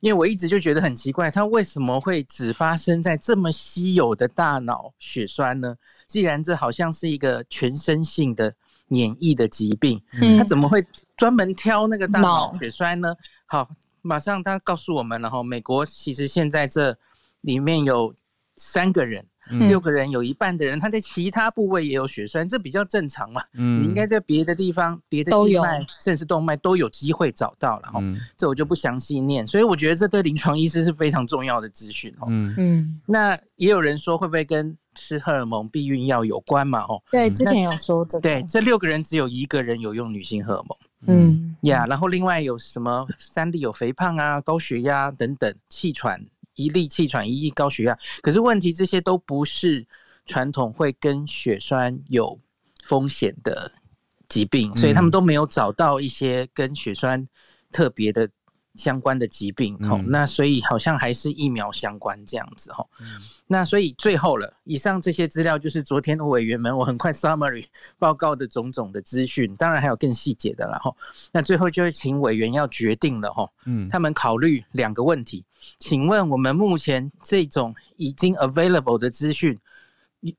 Speaker 3: 因为我一直就觉得很奇怪，它为什么会只发生在这么稀有的大脑血栓呢？既然这好像是一个全身性的免疫的疾病，它怎么会专门挑那个大脑血栓呢？好，马上他告诉我们了哈，美国其实现在这里面有三个人。六个人有一半的人，他在其他部位也有血栓，这比较正常嘛。嗯，你应该在别的地方、别的静脉甚至动脉都有机会找到了哈。这我就不详细念。所以我觉得这对临床医师是非常重要的资讯哦。嗯嗯。那也有人说会不会跟吃荷尔蒙、避孕药有关嘛？哦，
Speaker 1: 对，之前有说的。
Speaker 3: 对，这六个人只有一个人有用女性荷尔蒙。嗯呀，然后另外有什么三例有肥胖啊、高血压等等、气喘。一例气喘，一例高血压，可是问题这些都不是传统会跟血栓有风险的疾病，所以他们都没有找到一些跟血栓特别的。相关的疾病，吼、嗯，那所以好像还是疫苗相关这样子，吼、嗯，那所以最后了，以上这些资料就是昨天的委员们，我很快 summary 报告的种种的资讯，当然还有更细节的了，吼，那最后就是请委员要决定了，吼，嗯，他们考虑两个问题，请问我们目前这种已经 available 的资讯，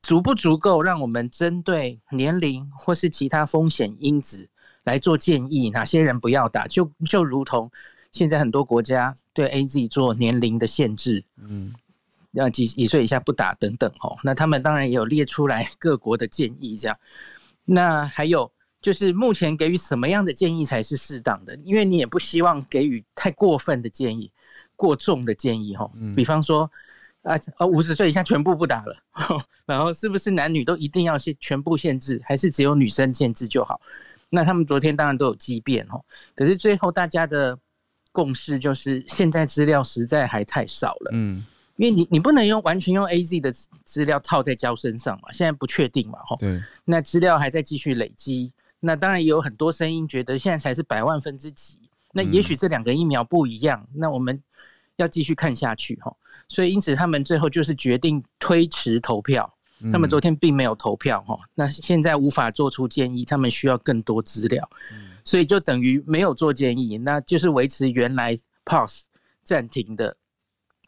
Speaker 3: 足不足够让我们针对年龄或是其他风险因子来做建议，哪些人不要打，就就如同。现在很多国家对 AZ 做年龄的限制，嗯，要几几岁以下不打等等哦。那他们当然也有列出来各国的建议，这样。那还有就是目前给予什么样的建议才是适当的？因为你也不希望给予太过分的建议、过重的建议哈。比方说啊，呃，五十岁以下全部不打了，然后是不是男女都一定要限全部限制，还是只有女生限制就好？那他们昨天当然都有激辩哦，可是最后大家的。共识就是现在资料实在还太少了，嗯，因为你你不能用完全用 AZ 的资料套在胶身上嘛，现在不确定嘛，哈，对，那资料还在继续累积，那当然也有很多声音觉得现在才是百万分之几，那也许这两个疫苗不一样，那我们要继续看下去哈，所以因此他们最后就是决定推迟投票，他们昨天并没有投票哈，那现在无法做出建议，他们需要更多资料。所以就等于没有做建议，那就是维持原来 pause 暂停的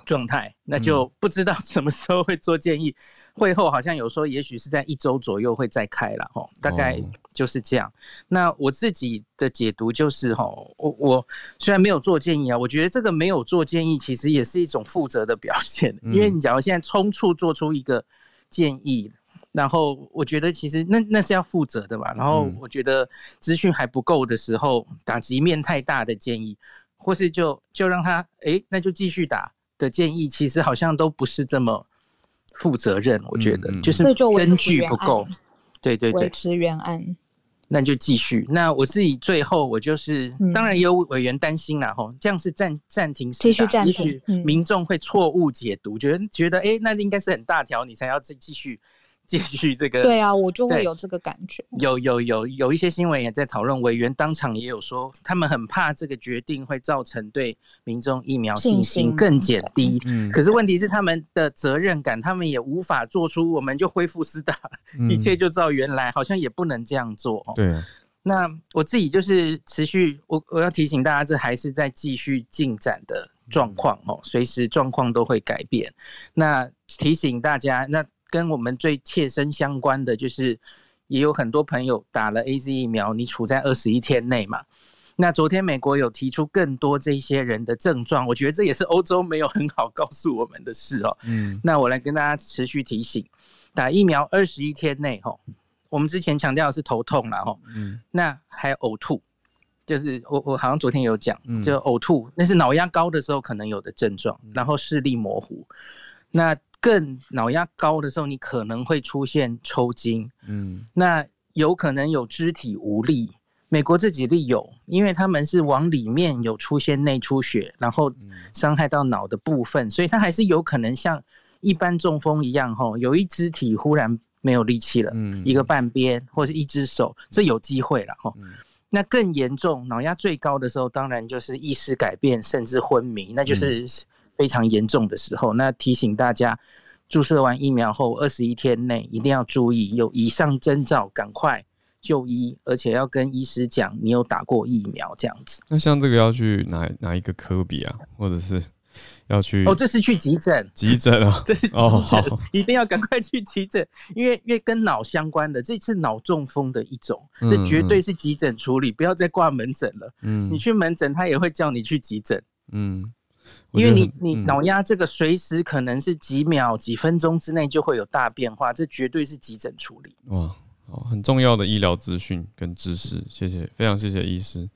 Speaker 3: 状态，那就不知道什么时候会做建议。会后好像有说，也许是在一周左右会再开了哦，大概就是这样。那我自己的解读就是哦，我我虽然没有做建议啊，我觉得这个没有做建议其实也是一种负责的表现，因为你假如现在冲促做出一个建议。然后我觉得其实那那是要负责的吧。然后我觉得资讯还不够的时候，打击面太大的建议，或是就就让他哎，那就继续打的建议，其实好像都不是这么负责任。我觉得就是根据不够，对对对，
Speaker 1: 维持原案，
Speaker 3: 那就继续。那我自己最后我就是，当然也有委员担心啦吼，这样是暂暂停，
Speaker 1: 继续暂停，
Speaker 3: 也许民众会错误解读，觉得觉得哎，那应该是很大条，你才要继继续。继续这个，
Speaker 1: 对啊，我就会有这个感觉。
Speaker 3: 有有有有一些新闻也在讨论，委员当场也有说，他们很怕这个决定会造成对民众疫苗信心更减低。嗯，可是问题是他们的责任感，他们也无法做出，我们就恢复施打，一切就照原来，好像也不能这样做。
Speaker 2: 对，
Speaker 3: 那我自己就是持续，我我要提醒大家，这还是在继续进展的状况哦，随时状况都会改变。那提醒大家，那。跟我们最切身相关的，就是也有很多朋友打了 AZ 疫苗，你处在二十一天内嘛，那昨天美国有提出更多这些人的症状，我觉得这也是欧洲没有很好告诉我们的事哦。嗯，那我来跟大家持续提醒，打疫苗二十一天内，吼，我们之前强调的是头痛了，吼，嗯，那还有呕吐，就是我我好像昨天有讲，就呕吐，那是脑压高的时候可能有的症状，然后视力模糊，那更脑压高的时候，你可能会出现抽筋，嗯，那有可能有肢体无力。美国这几例有，因为他们是往里面有出现内出血，然后伤害到脑的部分，所以它还是有可能像一般中风一样，吼，有一肢体忽然没有力气了，一个半边或者一只手，这有机会了，吼。那更严重，脑压最高的时候，当然就是意识改变，甚至昏迷，那就是非常严重的时候。那提醒大家，注射完疫苗后二十一天内一定要注意，有以上征兆，赶快。就医，而且要跟医师讲你有打过疫苗这样子。
Speaker 2: 那像这个要去哪哪一个科比啊，或者是要去？
Speaker 3: 哦，这是去急诊。
Speaker 2: 急诊啊，
Speaker 3: 这是急诊，哦，一定要赶快去急诊，因为因为跟脑相关的，这次脑中风的一种，这绝对是急诊处理，不要再挂门诊了。嗯，你去门诊，他也会叫你去急诊。嗯，因为你你脑压这个随时可能是几秒、几分钟之内就会有大变化，这绝对是急诊处理。哇。
Speaker 2: 哦，很重要的医疗资讯跟知识，谢谢，非常谢谢医师。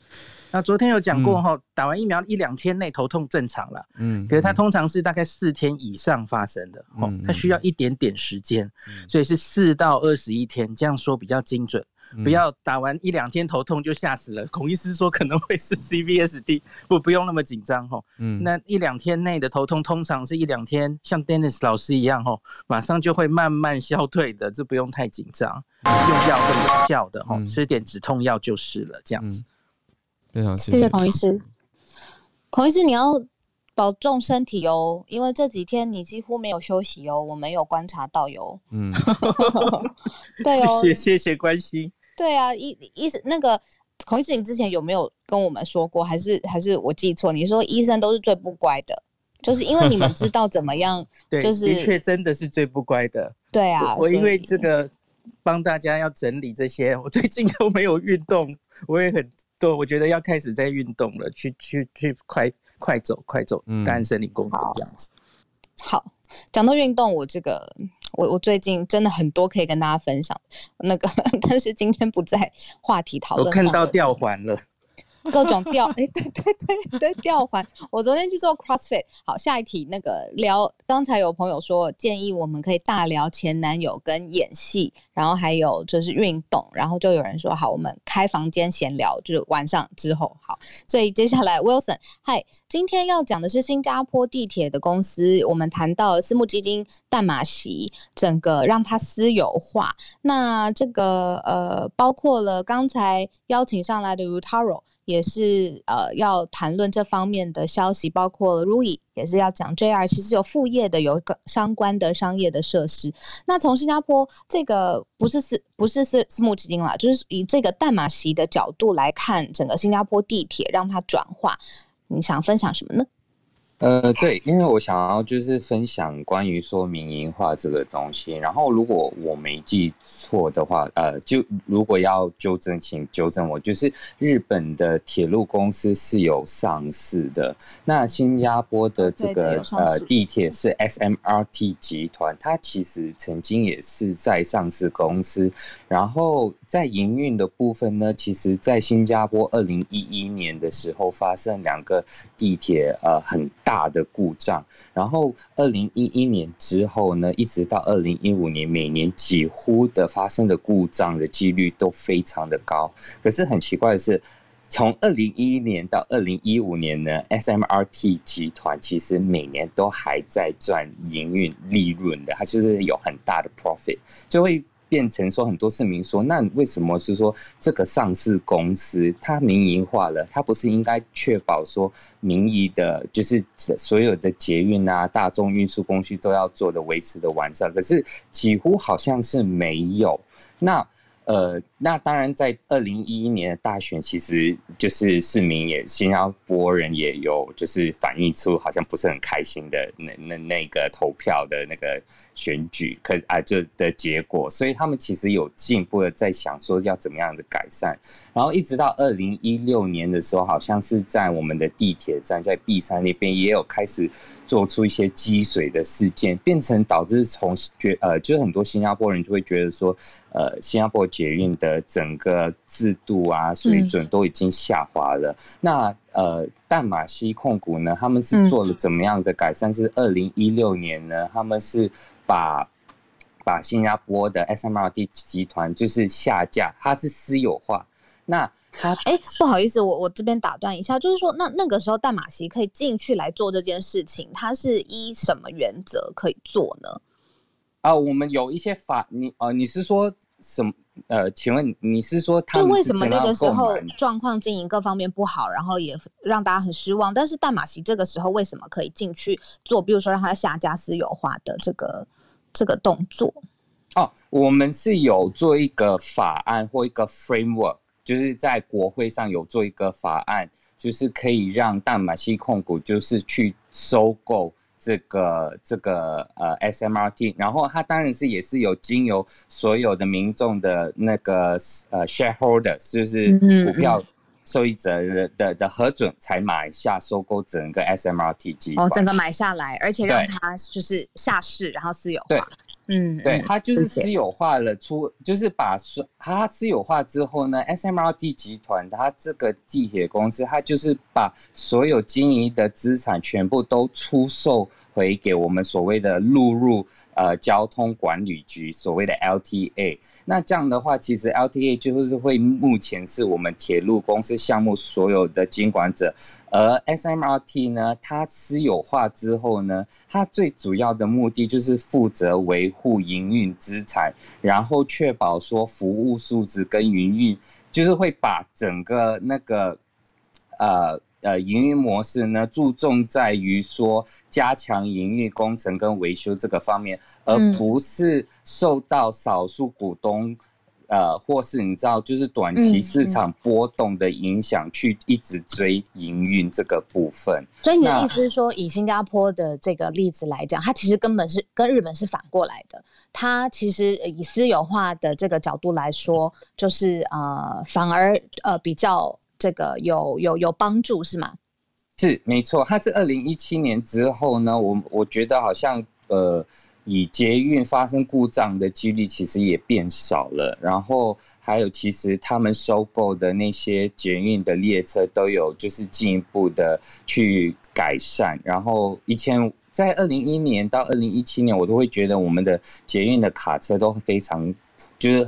Speaker 3: 那昨天有讲过哈，打完疫苗一两天内头痛正常了，嗯，可是它通常是大概四天以上发生的，哦，它需要一点点时间，所以是四到二十一天，这样说比较精准。不要打完一两天头痛就吓死了。孔医师说可能会是 CVSD，不不用那么紧张吼。嗯，那一两天内的头痛通常是一两天，像 Dennis 老师一样吼，马上就会慢慢消退的，这不用太紧张，用药更有效的吼，吃点止痛药就是了，这样子。
Speaker 2: 非常谢
Speaker 1: 谢孔医师。孔医师你要保重身体哦，因为这几天你几乎没有休息哦，我没有观察到哟。嗯，对哦，
Speaker 3: 谢谢谢谢关心。
Speaker 1: 对啊，医医生那个孔医师，你之前有没有跟我们说过？还是还是我记错？你说医生都是最不乖的，就是因为你们知道怎么样？就是
Speaker 3: 的确真的是最不乖的。
Speaker 1: 对啊，
Speaker 3: 我因为这个帮大家要整理这些，我最近都没有运动，我也很多，我觉得要开始在运动了，去去去快快走快走，大安森林公园这样子。
Speaker 1: 好，讲到运动，我这个。我我最近真的很多可以跟大家分享，那个，但是今天不在话题讨论。
Speaker 3: 我看到吊环了。
Speaker 1: 各种吊，哎、对对对对，吊环。我昨天去做 CrossFit。好，下一题，那个聊，刚才有朋友说建议我们可以大聊前男友跟演戏，然后还有就是运动，然后就有人说好，我们开房间闲聊，就是晚上之后好。所以接下来 Wilson，嗨，今天要讲的是新加坡地铁的公司，我们谈到私募基金淡马锡，整个让它私有化。那这个呃，包括了刚才邀请上来的 Utaro。也是呃要谈论这方面的消息，包括 Rui 也是要讲 JR 其实有副业的，有个相关的商业的设施。那从新加坡这个不是私不是私私募基金啦，就是以这个淡马锡的角度来看，整个新加坡地铁让它转化，你想分享什么呢？
Speaker 4: 呃，对，因为我想要就是分享关于说民营化这个东西，然后如果我没记错的话，呃，就如果要纠正，请纠正我，就是日本的铁路公司是有上市的，那新加坡的这个呃地铁是 SMRT 集团，它其实曾经也是在上市公司，然后在营运的部分呢，其实在新加坡二零一一年的时候发生两个地铁呃很大。的故障，然后二零一一年之后呢，一直到二零一五年，每年几乎的发生的故障的几率都非常的高。可是很奇怪的是，从二零一一年到二零一五年呢，SMRT 集团其实每年都还在赚营运利润的，它就是有很大的 profit，就会。变成说很多市民说，那为什么是说这个上市公司它民营化了？它不是应该确保说民营的，就是所有的捷运啊、大众运输工具都要做的维持的完善？可是几乎好像是没有。那呃，那当然，在二零一一年的大选，其实就是市民也新加坡人也有就是反映出好像不是很开心的那那那个投票的那个选举，可啊就的结果，所以他们其实有进一步的在想说要怎么样的改善，然后一直到二零一六年的时候，好像是在我们的地铁站在碧山那边也有开始做出一些积水的事件，变成导致从觉呃就是很多新加坡人就会觉得说。呃，新加坡捷运的整个制度啊水准都已经下滑了。嗯、那呃，淡马锡控股呢，他们是做了怎么样的改善？嗯、是二零一六年呢，他们是把把新加坡的 SMRT 集团就是下架，它是私有化。那他
Speaker 1: 哎，不好意思，我我这边打断一下，就是说，那那个时候淡马锡可以进去来做这件事情，它是依什么原则可以做呢？
Speaker 4: 啊、呃，我们有一些法，你呃，你是说什么？呃，请问你是说他们
Speaker 1: 就为什么那个时候状况经营各方面不好，然后也让大家很失望？但是淡马锡这个时候为什么可以进去做？比如说让他下架私有化的这个这个动作？
Speaker 4: 哦，我们是有做一个法案或一个 framework，就是在国会上有做一个法案，就是可以让淡马锡控股就是去收购。这个这个呃 SMRT，然后它当然是也是有经由所有的民众的那个呃 shareholder，就是股票受益者的的的核准才买下收购整个 SMRT 机
Speaker 1: 哦，整个买下来，而且让它就是下市，然后私有化。嗯，
Speaker 4: 对，它就是私有化了出，出就是把它私有化之后呢，SMRT 集团它这个地铁公司，它就是把所有经营的资产全部都出售回给我们所谓的录入呃交通管理局，所谓的 LTA。那这样的话，其实 LTA 就是会目前是我们铁路公司项目所有的监管者，而 SMRT 呢，它私有化之后呢，它最主要的目的就是负责维护营运资产，然后确保说服务素质跟营运，就是会把整个那个呃。呃，营运模式呢，注重在于说加强营运工程跟维修这个方面，而不是受到少数股东，呃，或是你知道，就是短期市场波动的影响，去一直追营运这个部分。
Speaker 1: 所以你的意思是说，以新加坡的这个例子来讲，它其实根本是跟日本是反过来的。它其实以私有化的这个角度来说，就是呃，反而呃比较。这个有有有帮助是吗？
Speaker 4: 是没错，它是二零一七年之后呢，我我觉得好像呃，以捷运发生故障的几率其实也变少了。然后还有，其实他们收购的那些捷运的列车都有就是进一步的去改善。然后以前在二零一一年到二零一七年，我都会觉得我们的捷运的卡车都非常就是。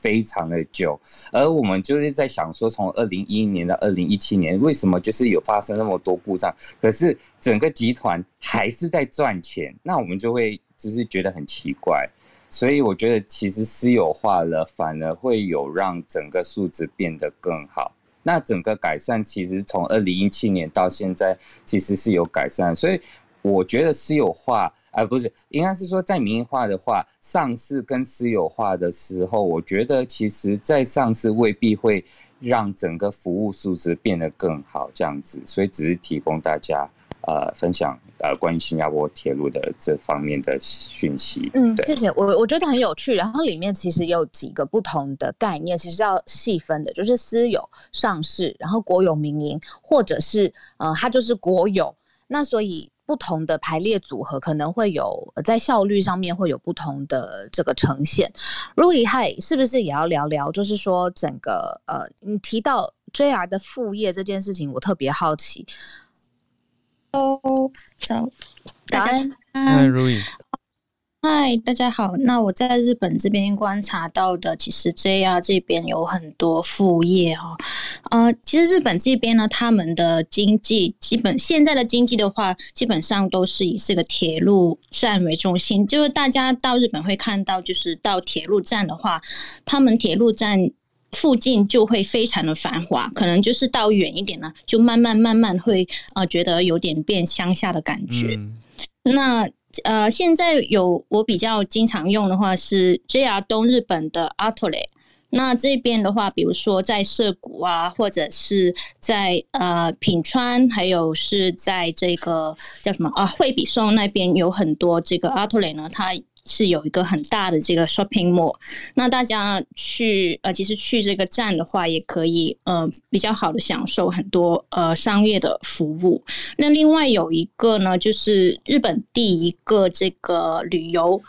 Speaker 4: 非常的久，而我们就是在想说，从二零一一年到二零一七年，为什么就是有发生那么多故障，可是整个集团还是在赚钱，那我们就会就是觉得很奇怪。所以我觉得其实私有化了，反而会有让整个素质变得更好。那整个改善其实从二零一七年到现在，其实是有改善。所以我觉得私有化。而不是，应该是说，在民营化的话，上市跟私有化的时候，我觉得其实，在上市未必会让整个服务素质变得更好，这样子。所以只是提供大家呃分享呃关于新加坡铁路的这方面的讯息。
Speaker 1: 嗯，谢谢。我我觉得很有趣，然后里面其实有几个不同的概念，其实要细分的，就是私有、上市，然后国有、民营，或者是呃，它就是国有。那所以。不同的排列组合可能会有在效率上面会有不同的这个呈现。Rui 嗨，是不是也要聊聊？就是说整个呃，你提到 JR 的副业这件事情，我特别好奇。
Speaker 5: 哦，早，
Speaker 1: 早安，
Speaker 2: 嗨，Rui。
Speaker 5: 嗨，大家好。那我在日本这边观察到的，其实 JR 这边有很多副业哈。呃，其实日本这边呢，他们的经济基本现在的经济的话，基本上都是以这个铁路站为中心。就是大家到日本会看到，就是到铁路站的话，他们铁路站附近就会非常的繁华。可能就是到远一点呢，就慢慢慢慢会呃觉得有点变乡下的感觉。嗯、那呃，现在有我比较经常用的话是 JR 东日本的 Atole，那这边的话，比如说在涩谷啊，或者是在呃品川，还有是在这个叫什么啊惠比寿那边有很多这个 Atole 呢，它是有一个很大的这个 shopping mall。那大家去呃，其实去这个站的话，也可以呃比较好的享受很多呃商业的服务。那另外有一个呢，就是日本第一个这个旅游。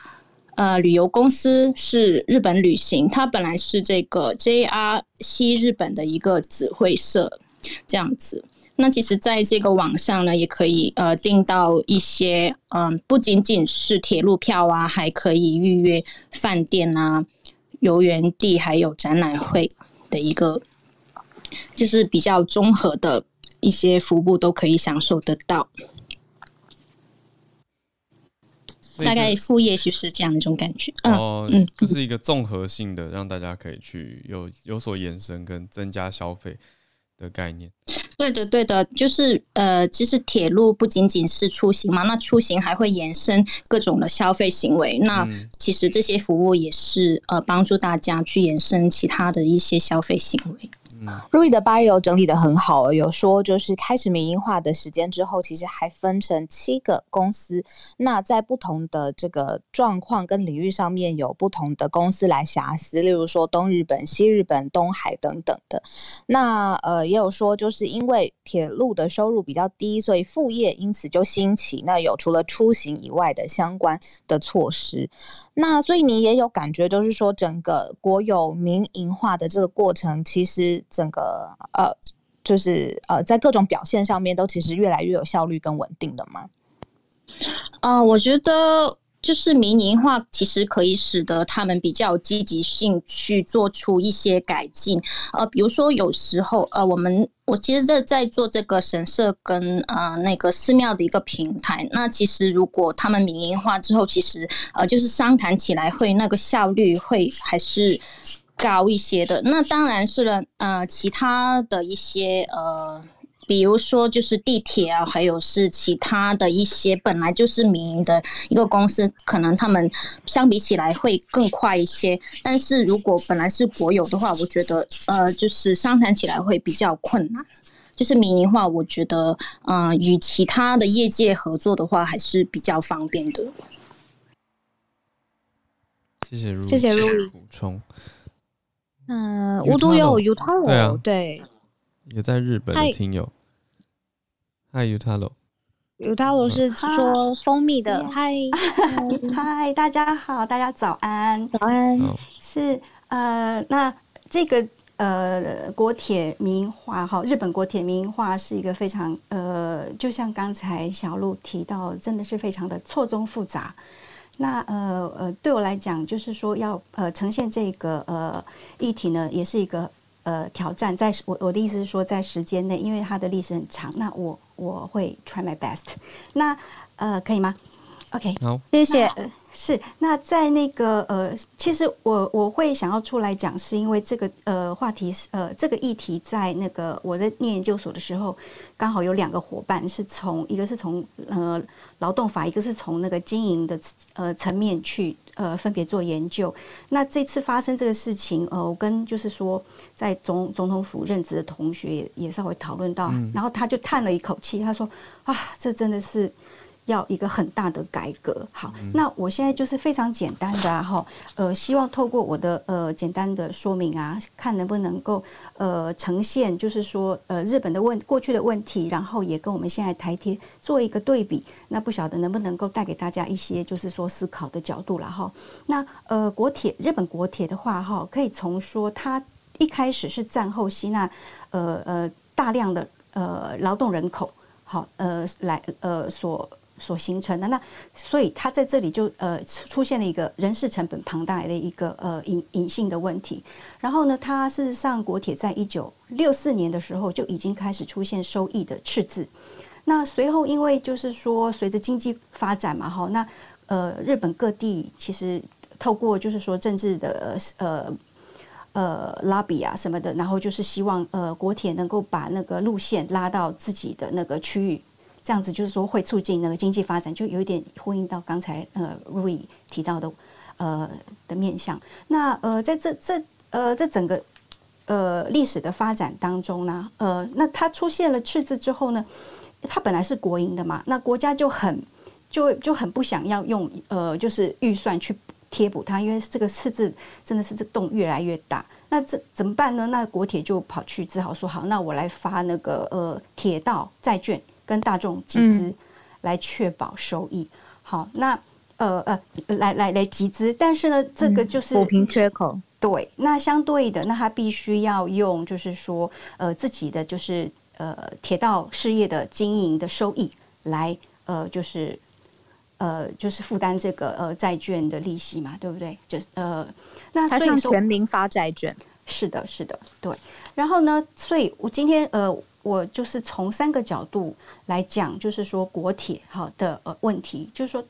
Speaker 5: 呃，旅游公司是日本旅行，它本来是这个 JR 西日本的一个子会社这样子。那其实在这个网上呢，也可以呃订到一些嗯、呃，不仅仅是铁路票啊，还可以预约饭店啊、游园地，还有展览会的一个，就是比较综合的一些服务都可以享受得到。大概副业就是这样一种感觉，
Speaker 2: 哦，嗯，就是一个综合性的，让大家可以去有有所延伸跟增加消费的概念。
Speaker 5: 对的，对的，就是呃，其实铁路不仅仅是出行嘛，那出行还会延伸各种的消费行为。那其实这些服务也是呃，帮助大家去延伸其他的一些消费行为。
Speaker 1: Rui 的 bio 整理得很好，有说就是开始民营化的时间之后，其实还分成七个公司。那在不同的这个状况跟领域上面，有不同的公司来辖司，例如说东日本、西日本、东海等等的。那呃，也有说就是因为铁路的收入比较低，所以副业因此就兴起。那有除了出行以外的相关的措施。那所以你也有感觉，就是说整个国有民营化的这个过程，其实。整个呃，就是呃，在各种表现上面都其实越来越有效率跟稳定的吗？
Speaker 5: 呃，我觉得就是民营化其实可以使得他们比较积极性去做出一些改进。呃，比如说有时候呃，我们我其实在在做这个神社跟呃那个寺庙的一个平台。那其实如果他们民营化之后，其实呃就是商谈起来会那个效率会还是。高一些的，那当然是了。呃，其他的一些呃，比如说就是地铁啊，还有是其他的一些本来就是民营的一个公司，可能他们相比起来会更快一些。但是如果本来是国有的话，我觉得呃，就是商谈起来会比较困难。就是民营化，我觉得呃，与其他的业界合作的话，还是比较方便的。
Speaker 2: 谢谢如，
Speaker 1: 谢谢如
Speaker 2: 补充。
Speaker 1: 嗯，无独有 Utaro，
Speaker 2: 对啊，
Speaker 1: 对，
Speaker 2: 也在日本的听友。嗨，Utaro，Utaro
Speaker 1: 是说蜂蜜的。嗨，
Speaker 6: 嗨，大家好，大家早安，
Speaker 1: 早安。
Speaker 6: 是呃，那这个呃国铁民营化哈，日本国铁名画是一个非常呃，就像刚才小鹿提到，真的是非常的错综复杂。那呃呃，对我来讲，就是说要呃呈现这个呃议题呢，也是一个呃挑战。在我我的意思是说，在时间内，因为它的历史很长，那我我会 try my best。那呃，可以吗？OK，
Speaker 2: 好，
Speaker 1: 谢谢。
Speaker 6: 是，那在那个呃，其实我我会想要出来讲，是因为这个呃话题是呃这个议题在那个我在念研究所的时候，刚好有两个伙伴是从一个是从呃劳动法，一个是从那个经营的呃层面去呃分别做研究。那这次发生这个事情，呃，我跟就是说在总总统府任职的同学也也稍微讨论到，嗯、然后他就叹了一口气，他说啊，这真的是。要一个很大的改革。好，那我现在就是非常简单的哈、啊，呃，希望透过我的呃简单的说明啊，看能不能够呃呈现，就是说呃日本的问过去的问题，然后也跟我们现在台铁做一个对比。那不晓得能不能够带给大家一些就是说思考的角度了哈。那呃国铁日本国铁的话哈，可以从说它一开始是战后吸纳呃呃大量的呃劳动人口，好呃来呃所。所形成的那，所以它在这里就呃出现了一个人事成本庞大的一个呃隐隐性的问题。然后呢，它事实上国铁在一九六四年的时候就已经开始出现收益的赤字。那随后因为就是说随着经济发展嘛，哈，那呃日本各地其实透过就是说政治的呃呃 lobby 啊什么的，然后就是希望呃国铁能够把那个路线拉到自己的那个区域。这样子就是说会促进那个经济发展，就有一点呼应到刚才呃 Rui 提到的呃的面向。那呃在这这呃，这整个呃历史的发展当中呢，呃，那它出现了赤字之后呢，它本来是国营的嘛，那国家就很就就很不想要用呃，就是预算去贴补它，因为这个赤字真的是这洞越来越大。那这怎么办呢？那国铁就跑去只好说好，那我来发那个呃铁道债券跟大众集资，来确保收益。嗯、好，那呃呃来来来集资，但是呢，这个就是
Speaker 1: 补平缺口。
Speaker 6: 对，那相对的，那他必须要用就是说呃自己的就是呃铁道事业的经营的收益来呃就是呃就是负担这个呃债券的利息嘛，对不对？就是呃。那所以说
Speaker 1: 全民发债券，
Speaker 6: 是的，是的，对。然后呢，所以我今天呃，我就是从三个角度来讲，就是说国铁好的呃问题，就是说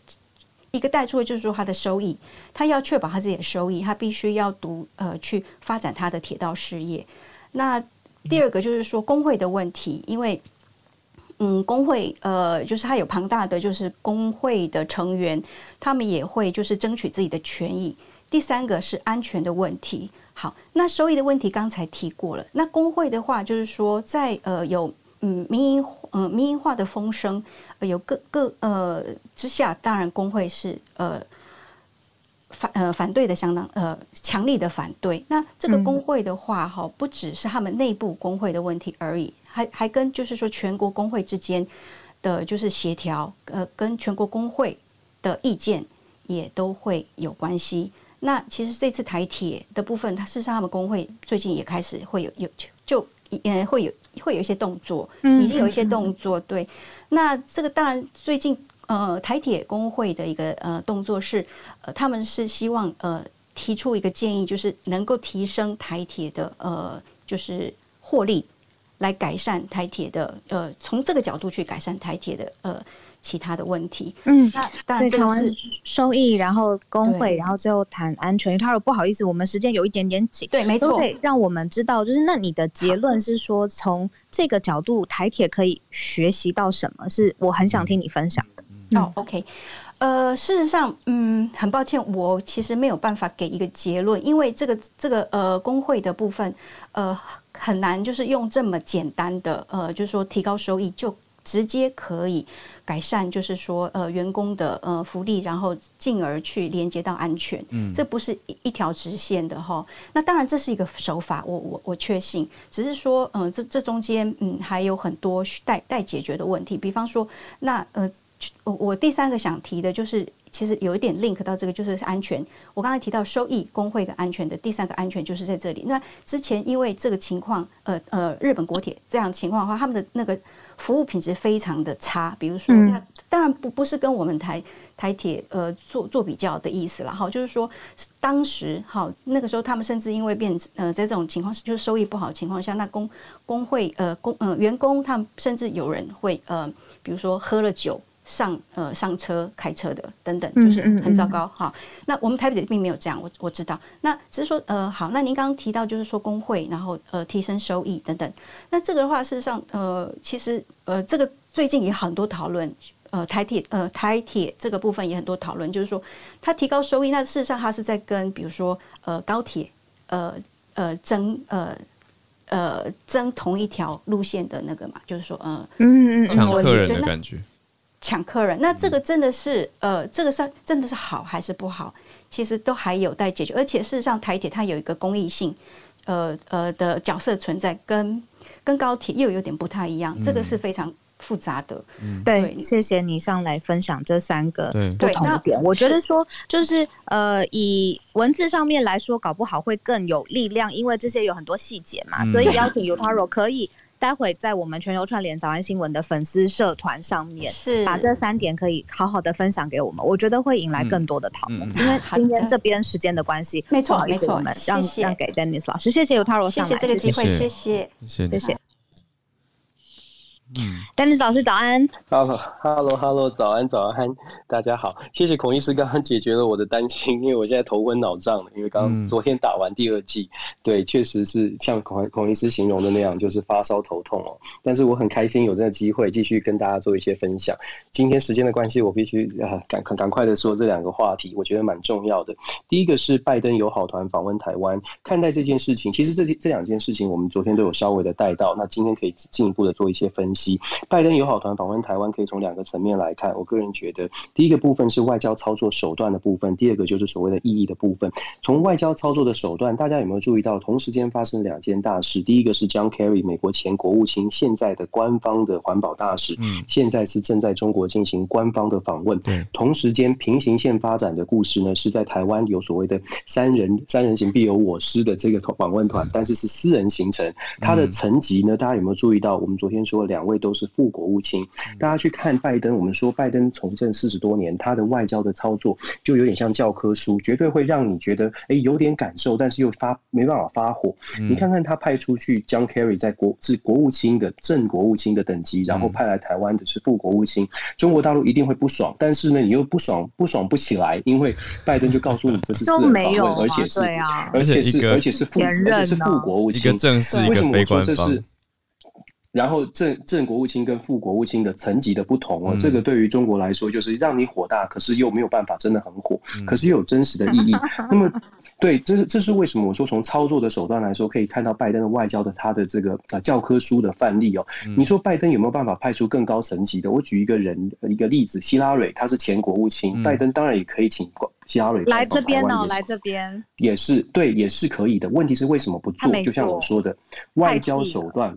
Speaker 6: 一个带出的就是说它的收益，它要确保它自己的收益，它必须要独呃去发展它的铁道事业。那第二个就是说工会的问题，因为嗯，工会呃，就是它有庞大的就是工会的成员，他们也会就是争取自己的权益。第三个是安全的问题。好，那收益的问题刚才提过了。那工会的话，就是说在呃有嗯民营呃民营化的风声，呃有各各呃之下，当然工会是呃反呃反对的相当呃强力的反对。那这个工会的话，哈，不只是他们内部工会的问题而已，还还跟就是说全国工会之间的就是协调，呃，跟全国工会的意见也都会有关系。那其实这次台铁的部分，它事实上他们工会最近也开始会有有就呃会有会有一些动作，已经有一些动作。对，那这个当然最近呃台铁工会的一个呃动作是呃他们是希望呃提出一个建议，就是能够提升台铁的呃就是获利，来改善台铁的呃从这个角度去改善台铁的呃。其他的问题，
Speaker 1: 嗯，那当然谈完收益，然后工会，然后最后谈安全。他说不好意思，我们时间有一点点紧，
Speaker 6: 对，没错，
Speaker 1: 让我们知道，就是那你的结论是说，从这个角度，台铁可以学习到什么？是我很想听你分享的。
Speaker 6: 哦、嗯 oh,，OK，呃，事实上，嗯，很抱歉，我其实没有办法给一个结论，因为这个这个呃工会的部分，呃，很难就是用这么简单的呃，就是说提高收益就直接可以。改善就是说，呃，员工的呃福利，然后进而去连接到安全，嗯，这不是一一条直线的哈。那当然这是一个手法，我我我确信，只是说，嗯、呃，这这中间嗯还有很多待待解决的问题。比方说，那呃，我我第三个想提的就是，其实有一点 link 到这个，就是安全。我刚才提到收益、工会跟安全的第三个安全就是在这里。那之前因为这个情况，呃呃，日本国铁这样情况的话，他们的那个。服务品质非常的差，比如说，那当然不不是跟我们台台铁呃做做比较的意思了哈，就是说当时哈那个时候他们甚至因为变呃在这种情况就是收益不好的情况下，那工工会呃工呃员工他们甚至有人会呃比如说喝了酒。上呃上车开车的等等，就是很糟糕哈。那我们台北并没有这样，我我知道。那只是说呃好，那您刚刚提到就是说工会，然后呃提升收益等等。那这个的话，事实上呃其实呃这个最近也很多讨论，呃台铁呃台铁这个部分也很多讨论，就是说它提高收益，那事实上它是在跟比如说呃高铁呃呃争呃呃争同一条路线的那个嘛，就是说呃
Speaker 2: 嗯嗯抢客人的感觉。
Speaker 6: 抢客人，那这个真的是呃，这个是真的是好还是不好？其实都还有待解决。而且事实上，台铁它有一个公益性，呃呃的角色存在，跟跟高铁又有点不太一样。嗯、这个是非常复杂的。
Speaker 1: 嗯，对，谢谢你上来分享这三个不同的点。我觉得说就是呃，以文字上面来说，搞不好会更有力量，因为这些有很多细节嘛。嗯、所以邀请 Yutaro 可以。待会在我们全球串联早安新闻的粉丝社团上面，是。把这三点可以好好的分享给我们，我觉得会引来更多的讨论。因为今天这边时间的关系，没错没错，我们让让给 Dennis 老师，谢谢 Yutaro 上来，
Speaker 6: 谢谢这个机会，谢谢。
Speaker 2: 谢谢。谢谢。
Speaker 1: 嗯，Dennis 老师早安。
Speaker 7: Hello，Hello，Hello，早安，早安，大家好。谢谢孔医师刚刚解决了我的担心，因为我现在头昏脑胀的，因为刚刚昨天打完第二剂，嗯、对，确实是像孔孔医师形容的那样，就是发烧头痛哦。但是我很开心有这个机会继续跟大家做一些分享。今天时间的关系，我必须啊赶赶快的说这两个话题，我觉得蛮重要的。第一个是拜登友好团访问台湾，看待这件事情，其实这这两件事情我们昨天都有稍微的带到，那今天可以进一步的做一些分析。拜登友好团访问台湾，可以从两个层面来看。我个人觉得，第一个部分是外交操作手段的部分，第二个就是所谓的意义的部分。从外交操作的手段，大家有没有注意到，同时间发生两件大事？第一个是 John Kerry，美国前国务卿，现在的官方的环保大使，嗯，现在是正在中国进行官方的访问。对，同时间平行线发展的故事呢，是在台湾有所谓的三人三人行必有我师的这个访问团，但是是私人行程。它的层级呢，大家有没有注意到？我们昨天说两位。都是副国务卿，大家去看拜登。我们说拜登从政四十多年，他的外交的操作就有点像教科书，绝对会让你觉得哎有点感受，但是又发没办法发火。你看看他派出去 John Kerry 在国是国务卿的正国务卿的等级，然后派来台湾的是副国务卿，中国大陆一定会不爽，但是呢你又不爽不爽不起来，因为拜登就告诉你这是 私人访问，而且是而且是而且是副而且是副国务卿，
Speaker 2: 一个正式一个非官方。
Speaker 7: 然后正正国务卿跟副国务卿的层级的不同哦，这个对于中国来说就是让你火大，可是又没有办法真的很火，可是又有真实的意义。那么，对，这是这是为什么我说从操作的手段来说，可以看到拜登的外交的他的这个啊教科书的范例哦。你说拜登有没有办法派出更高层级的？我举一个人一个例子，希拉蕊，他是前国务卿，拜登当然也可以请希拉蕊
Speaker 1: 来这边哦，来这边
Speaker 7: 也是对，也是可以的。问题是为什么不做？就像我说的，外交手段。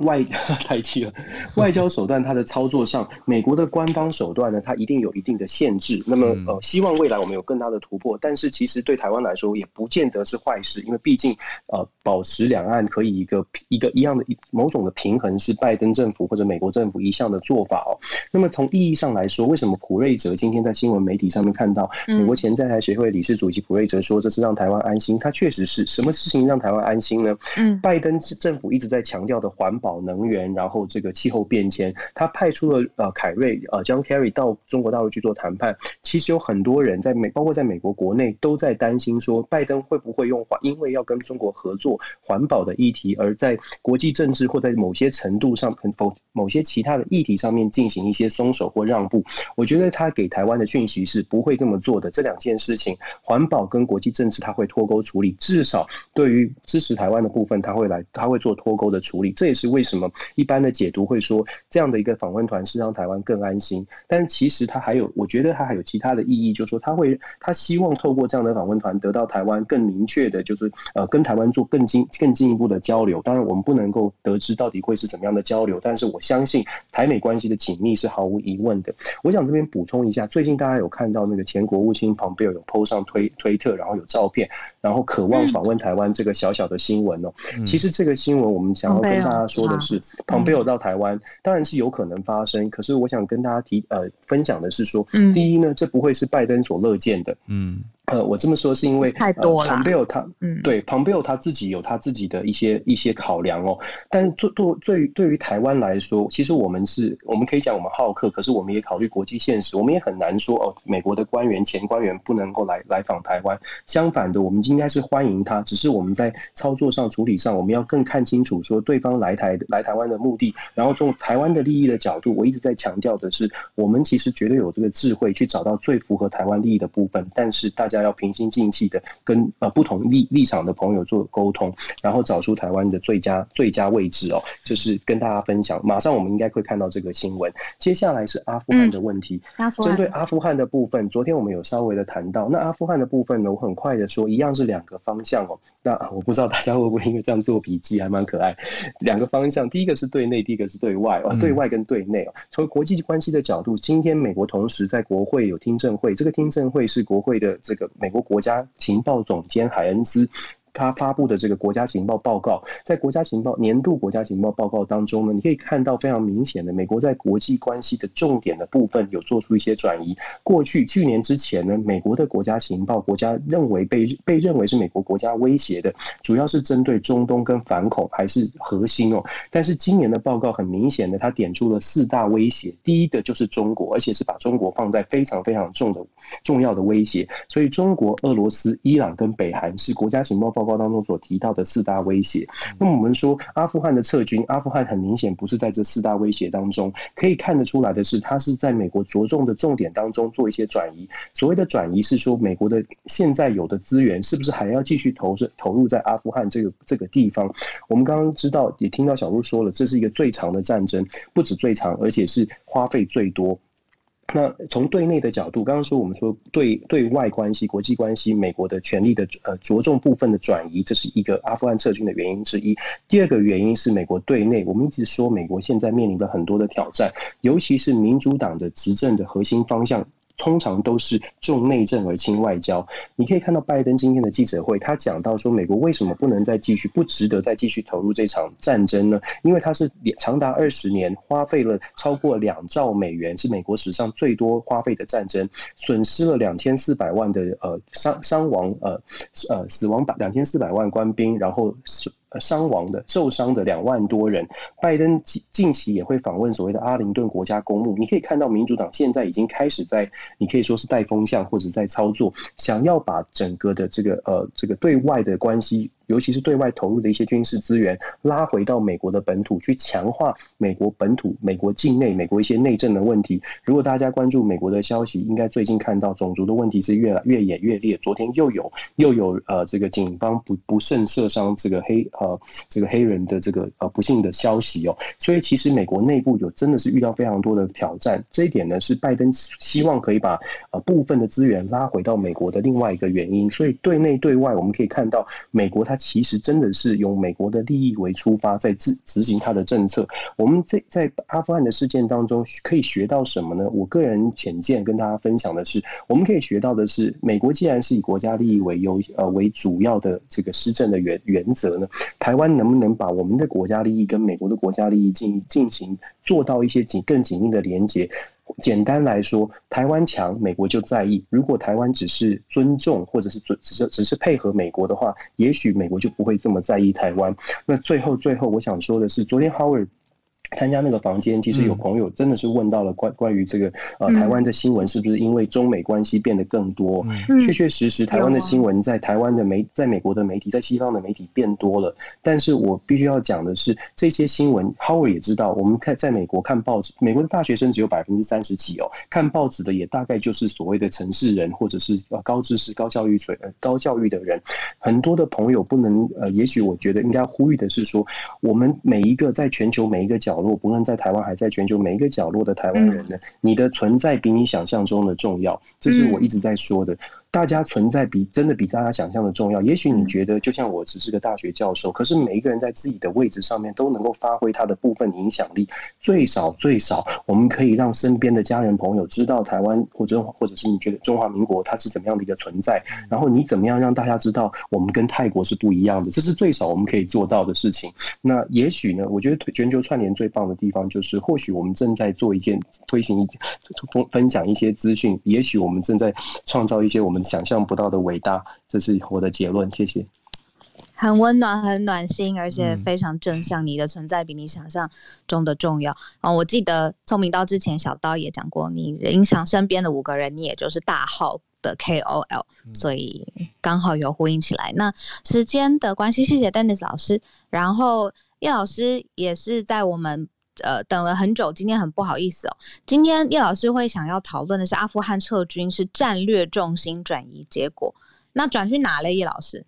Speaker 7: 外 太气了，外交手段它的操作上，美国的官方手段呢，它一定有一定的限制。那么呃，希望未来我们有更大的突破，但是其实对台湾来说也不见得是坏事，因为毕竟呃，保持两岸可以一个一个一样的某种的平衡，是拜登政府或者美国政府一向的做法哦。那么从意义上来说，为什么普瑞泽今天在新闻媒体上面看到美国前在台协会理事主席普瑞泽说这是让台湾安心？他确实是什么事情让台湾安心呢？嗯，拜登政府一直在强调的环环保。能源，然后这个气候变迁，他派出了呃凯瑞呃 John Kerry 到中国大陆去做谈判。其实有很多人在美，包括在美国国内，都在担心说，拜登会不会用环，因为要跟中国合作环保的议题，而在国际政治或在某些程度上，否某些其他的议题上面进行一些松手或让步。我觉得他给台湾的讯息是不会这么做的。这两件事情，环保跟国际政治他会脱钩处理，至少对于支持台湾的部分，他会来他会做脱钩的处理。这也是为什么。一般的解读会说，这样的一个访问团是让台湾更安心，但其实它还有，我觉得它还有其他的意义，就是说他会他希望透过这样的访问团得到台湾更明确的，就是呃跟台湾做更进更进一步的交流。当然我们不能够得知到底会是怎么样的交流，但是我相信台美关系的紧密是毫无疑问的。我想这边补充一下，最近大家有看到那个前国务卿蓬佩奥有 PO 上推推特，然后有照片，然后渴望访问台湾这个小小的新闻哦。其实这个新闻我们想要跟大家说的是。是蓬佩奥到台湾，当然是有可能发生。可是我想跟大家提呃分享的是说，第一呢，这不会是拜登所乐见的。嗯。呃，我这么说是因为
Speaker 1: 太多了。蓬佩奥
Speaker 7: 他，嗯，对，蓬佩奥他自己有他自己的一些一些考量哦。但做做对于，对于台湾来说，其实我们是我们可以讲我们好客，可是我们也考虑国际现实，我们也很难说哦，美国的官员前官员不能够来来访台湾。相反的，我们应该是欢迎他，只是我们在操作上处理上，我们要更看清楚说对方来台来台湾的目的，然后从台湾的利益的角度，我一直在强调的是，我们其实绝对有这个智慧去找到最符合台湾利益的部分，但是大家。要平心静气的跟呃不同立立场的朋友做沟通，然后找出台湾的最佳最佳位置哦，就是跟大家分享。马上我们应该会看到这个新闻。接下来是阿富汗的问题，嗯、针对阿富汗的部分，昨天我们有稍微的谈到。那阿富汗的部分呢，我很快的说，一样是两个方向哦。那我不知道大家会不会因为这样做笔记，还蛮可爱。两个方向，第一个是对内，第一个是对外哦。对外跟对内哦，从国际关系的角度，今天美国同时在国会有听证会，这个听证会是国会的这个。美国国家情报总监海恩斯他发布的这个国家情报报告，在国家情报年度国家情报报告当中呢，你可以看到非常明显的，美国在国际关系的重点的部分有做出一些转移。过去去年之前呢，美国的国家情报国家认为被被认为是美国国家威胁的，主要是针对中东跟反恐还是核心哦。但是今年的报告很明显的，他点出了四大威胁，第一个就是中国，而且是把中国放在非常非常重的重要的威胁。所以中国、俄罗斯、伊朗跟北韩是国家情报报告当中所提到的四大威胁。那么我们说阿富汗的撤军，阿富汗很明显不是在这四大威胁当中，可以看得出来的是，它是在美国着重的重点当中做一些转移。所谓的转移是说，美国的现在有的资源是不是还要继续投入投入在阿富汗这个这个地方？我们刚刚知道，也听到小鹿说了，这是一个最长的战争，不止最长，而且是花费最多。那从对内的角度，刚刚说我们说对对外关系、国际关系，美国的权力的呃着重部分的转移，这是一个阿富汗撤军的原因之一。第二个原因是美国对内，我们一直说美国现在面临的很多的挑战，尤其是民主党的执政的核心方向。通常都是重内政而轻外交。你可以看到拜登今天的记者会，他讲到说，美国为什么不能再继续，不值得再继续投入这场战争呢？因为它是长达二十年，花费了超过两兆美元，是美国史上最多花费的战争，损失了两千四百万的呃伤伤亡呃呃死亡百两千四百万官兵，然后是。伤亡的、受伤的两万多人。拜登近近期也会访问所谓的阿灵顿国家公墓。你可以看到，民主党现在已经开始在，你可以说是带风向或者在操作，想要把整个的这个呃这个对外的关系。尤其是对外投入的一些军事资源，拉回到美国的本土去强化美国本土、美国境内、美国一些内政的问题。如果大家关注美国的消息，应该最近看到种族的问题是越来越演越烈。昨天又有又有呃这个警方不不慎射伤这个黑呃这个黑人的这个呃不幸的消息哦。所以其实美国内部有真的是遇到非常多的挑战。这一点呢是拜登希望可以把呃部分的资源拉回到美国的另外一个原因。所以对内对外我们可以看到美国它。其实真的是用美国的利益为出发，在执执行他的政策。我们在在阿富汗的事件当中可以学到什么呢？我个人浅见跟大家分享的是，我们可以学到的是，美国既然是以国家利益为优呃为主要的这个施政的原原则呢，台湾能不能把我们的国家利益跟美国的国家利益进进行做到一些紧更紧密的连接？简单来说，台湾强，美国就在意；如果台湾只是尊重，或者是只只是只是配合美国的话，也许美国就不会这么在意台湾。那最后，最后我想说的是，昨天 Howard。参加那个房间，其实有朋友真的是问到了关关于这个呃台湾的新闻是不是因为中美关系变得更多？确确实实，台湾的新闻在台湾的媒，在美国的媒体，在西方的媒体变多了。但是我必须要讲的是，这些新闻，Howard 也知道，我们看在美国看报纸，美国的大学生只有百分之三十几哦，看报纸的也大概就是所谓的城市人或者是呃高知识、高教育水呃高教育的人。很多的朋友不能呃，也许我觉得应该呼吁的是说，我们每一个在全球每一个角。角落，不论在台湾还在全球每一个角落的台湾人呢，你的存在比你想象中的重要，这是我一直在说的。大家存在比真的比大家想象的重要。也许你觉得，就像我只是个大学教授，可是每一个人在自己的位置上面都能够发挥他的部分影响力。最少最少，我们可以让身边的家人朋友知道台湾或者或者是你觉得中华民国它是怎么样的一个存在。然后你怎么样让大家知道我们跟泰国是不一样的？这是最少我们可以做到的事情。那也许呢？我觉得全球串联最棒的地方就是，或许我们正在做一件推行一分分享一些资讯。也许我们正在创造一些我们。想象不到的伟大，这是我的结论。谢谢。
Speaker 1: 很温暖，很暖心，而且非常正向。你的存在比你想象中的重要啊、嗯！我记得聪明刀之前小刀也讲过，你影响身边的五个人，你也就是大号的 KOL，所以刚好有呼应起来。那时间的关系，谢谢 Dennis 老师。然后叶老师也是在我们。呃，等了很久，今天很不好意思哦。今天叶老师会想要讨论的是阿富汗撤军是战略重心转移结果，那转去哪了？叶老师？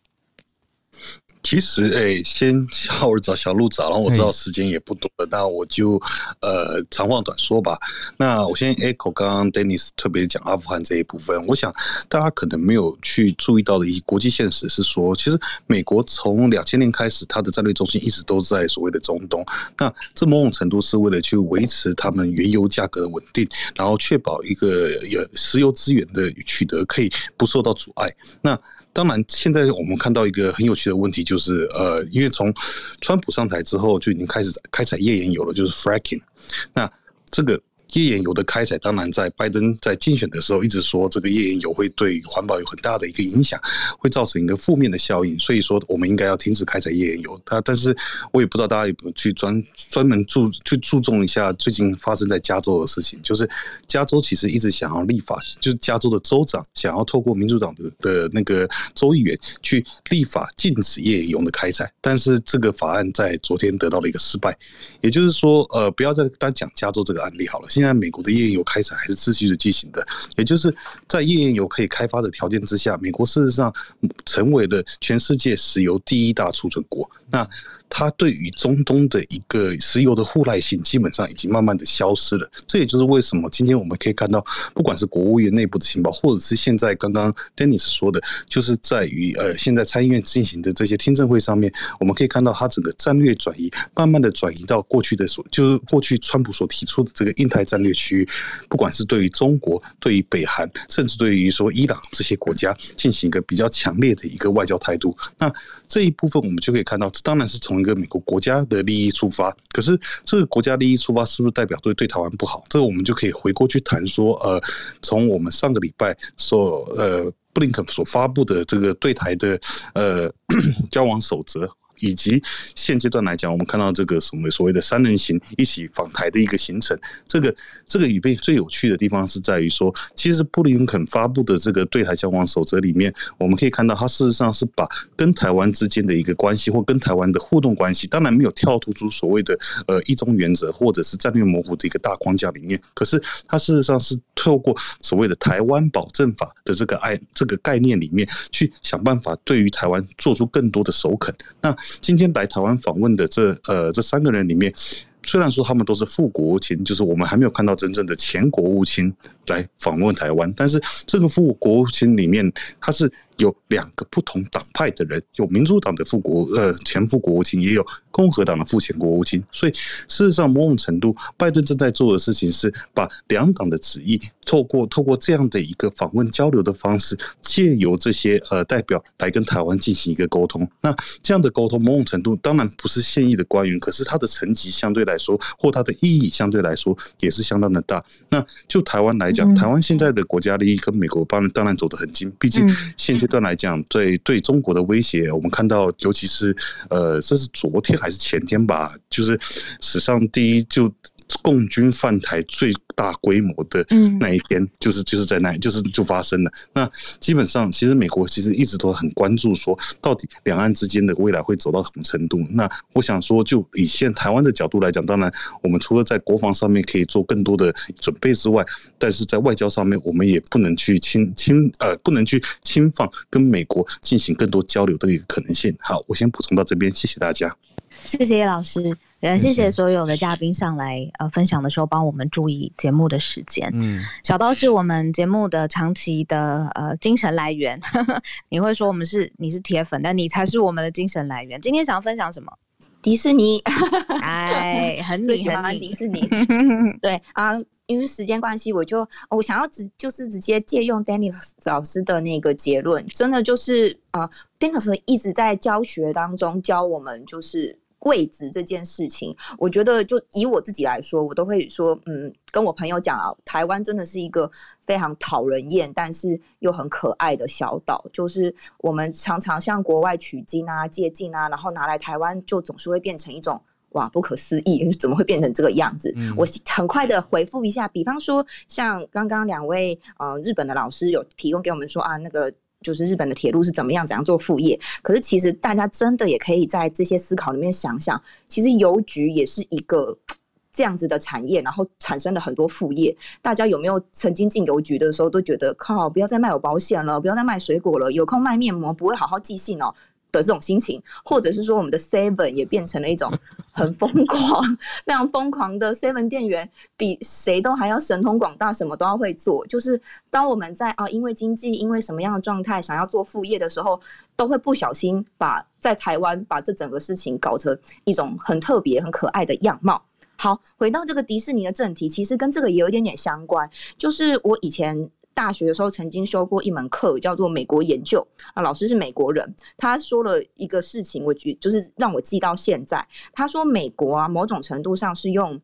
Speaker 8: 其实，哎、欸，先小儿找小路找，然后我知道时间也不多了，那我就呃长话短说吧。那我先 echo 刚刚 Dennis 特别讲阿富汗这一部分，我想大家可能没有去注意到的一国际现实是说，其实美国从两千年开始，它的战略中心一直都在所谓的中东。那这某种程度是为了去维持他们原油价格的稳定，然后确保一个有石油资源的取得可以不受到阻碍。那当然，现在我们看到一个很有趣的问题，就是呃，因为从川普上台之后就已经开始开采页岩油了，就是 fracking。那这个。页岩油的开采，当然在拜登在竞选的时候一直说，这个页岩油会对环保有很大的一个影响，会造成一个负面的效应，所以说我们应该要停止开采页岩油。但但是我也不知道大家有没有去专专门注去注重一下最近发生在加州的事情，就是加州其实一直想要立法，就是加州的州长想要透过民主党的的那个州议员去立法禁止页岩油的开采，但是这个法案在昨天得到了一个失败，也就是说，呃，不要再单讲加州这个案例好了。现在美国的页岩油开采还是持续的进行的，也就是在页岩油可以开发的条件之下，美国事实上成为了全世界石油第一大储存国。那它对于中东的一个石油的互赖性，基本上已经慢慢的消失了。这也就是为什么今天我们可以看到，不管是国务院内部的情报，或者是现在刚刚 Dennis 说的，就是在于呃，现在参议院进行的这些听证会上面，我们可以看到它整个战略转移，慢慢的转移到过去的所，就是过去川普所提出的这个印太战略区域，不管是对于中国、对于北韩，甚至对于说伊朗这些国家，进行一个比较强烈的一个外交态度。那这一部分我们就可以看到，这当然是从一个美国国家的利益出发，可是这个国家利益出发是不是代表对对台湾不好？这个我们就可以回过去谈说，呃，从我们上个礼拜所呃布林肯所发布的这个对台的呃 交往守则。以及现阶段来讲，我们看到这个什么所谓的三人行一起访台的一个行程，这个这个里边最有趣的地方是在于说，其实布林肯发布的这个对台交往守则里面，我们可以看到，他事实上是把跟台湾之间的一个关系或跟台湾的互动关系，当然没有跳脱出所谓的呃一中原则或者是战略模糊的一个大框架里面，可是他事实上是透过所谓的台湾保证法的这个爱这个概念里面去想办法对于台湾做出更多的首肯，那。今天来台湾访问的这呃这三个人里面，虽然说他们都是副国务卿，就是我们还没有看到真正的前国务卿来访问台湾，但是这个副国务卿里面他是。有两个不同党派的人，有民主党的副国呃前副国务卿，也有共和党的副前国务卿。所以事实上，某种程度，拜登正在做的事情是把两党的旨意透过透过这样的一个访问交流的方式，借由这些呃代表来跟台湾进行一个沟通。那这样的沟通，某种程度当然不是现役的官员，可是他的层级相对来说，或他的意义相对来说也是相当的大。那就台湾来讲，台湾现在的国家利益跟美国当然当然走得很近，毕竟现在。段来讲，对对中国的威胁，我们看到，尤其是呃，这是昨天还是前天吧，就是史上第一就。共军犯台最大规模的那一天，就是就是在那，就是就发生了。那基本上，其实美国其实一直都很关注，说到底两岸之间的未来会走到什么程度。那我想说，就以现台湾的角度来讲，当然我们除了在国防上面可以做更多的准备之外，但是在外交上面，我们也不能去侵侵呃，不能去侵犯跟美国进行更多交流的一个可能性。好，我先补充到这边，谢谢大家。
Speaker 1: 谢谢叶老师，也谢谢所有的嘉宾上来呃分享的时候帮我们注意节目的时间。嗯，小刀是我们节目的长期的呃精神来源。你会说我们是你是铁粉，但你才是我们的精神来源。今天想要分享什么？
Speaker 9: 迪士尼。
Speaker 1: 哎，很你
Speaker 9: 喜欢迪士尼。对啊，因为时间关系，我就我想要直就是直接借用 Danny 老师的那个结论，真的就是啊，Dennis 老师一直在教学当中教我们就是。位置这件事情，我觉得就以我自己来说，我都会说，嗯，跟我朋友讲啊，台湾真的是一个非常讨人厌，但是又很可爱的小岛。就是我们常常向国外取经啊、借镜啊，然后拿来台湾，就总是会变成一种哇，不可思议，怎么会变成这个样子？嗯、我很快的回复一下，比方说像刚刚两位呃日本的老师有提供给我们说啊，那个。就是日本的铁路是怎么样怎样做副业，可是其实大家真的也可以在这些思考里面想想，其实邮局也是一个这样子的产业，然后产生了很多副业。大家有没有曾经进邮局的时候都觉得靠，不要再卖我保险了，不要再卖水果了，有空卖面膜，不会好好寄信哦。的这种心情，或者是说，我们的 Seven 也变成了一种 很疯狂、非常疯狂的 Seven 店员，比谁都还要神通广大，什么都要会做。就是当我们在啊，因为经济，因为什么样的状态，想要做副业的时候，都会不小心把在台湾把这整个事情搞成一种很特别、很可爱的样貌。好，回到这个迪士尼的正题，其实跟这个也有一点点相关，就是我以前。大学的时候曾经修过一门课，叫做美国研究啊，老师是美国人，他说了一个事情，我觉就是让我记到现在。他说美国啊，某种程度上是用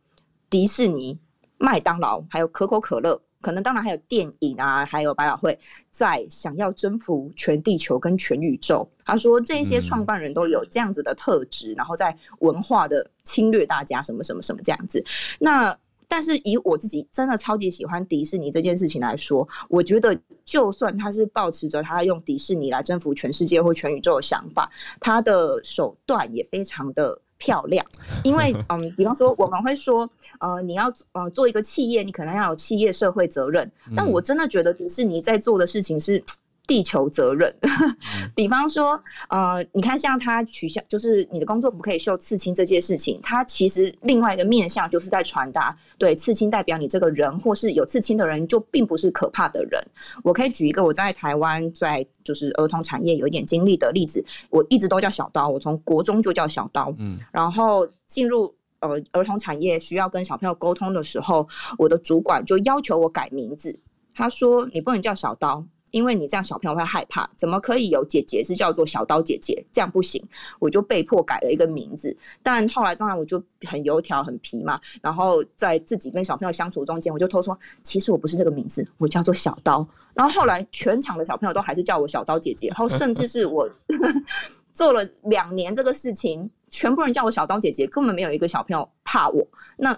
Speaker 9: 迪士尼、麦当劳还有可口可乐。可能当然还有电影啊，还有百老汇，在想要征服全地球跟全宇宙。他说这些创办人都有这样子的特质，然后在文化的侵略大家什么什么什么这样子。那但是以我自己真的超级喜欢迪士尼这件事情来说，我觉得就算他是抱持着他用迪士尼来征服全世界或全宇宙的想法，他的手段也非常的。漂亮，因为嗯，比方说我们会说，呃，你要呃做一个企业，你可能要有企业社会责任。但我真的觉得迪士尼在做的事情是。地球责任，比方说，呃，你看，像他取消，就是你的工作服可以绣刺青这件事情，他其实另外一个面向就是在传达，对，刺青代表你这个人，或是有刺青的人就并不是可怕的人。我可以举一个我在台湾在就是儿童产业有一点经历的例子，我一直都叫小刀，我从国中就叫小刀，嗯，然后进入呃儿童产业需要跟小朋友沟通的时候，我的主管就要求我改名字，他说你不能叫小刀。因为你这样小朋友会害怕，怎么可以有姐姐是叫做小刀姐姐？这样不行，我就被迫改了一个名字。但后来当然我就很油条很皮嘛，然后在自己跟小朋友相处中间，我就偷说，其实我不是这个名字，我叫做小刀。然后后来全场的小朋友都还是叫我小刀姐姐，然后甚至是我 做了两年这个事情，全部人叫我小刀姐姐，根本没有一个小朋友怕我。那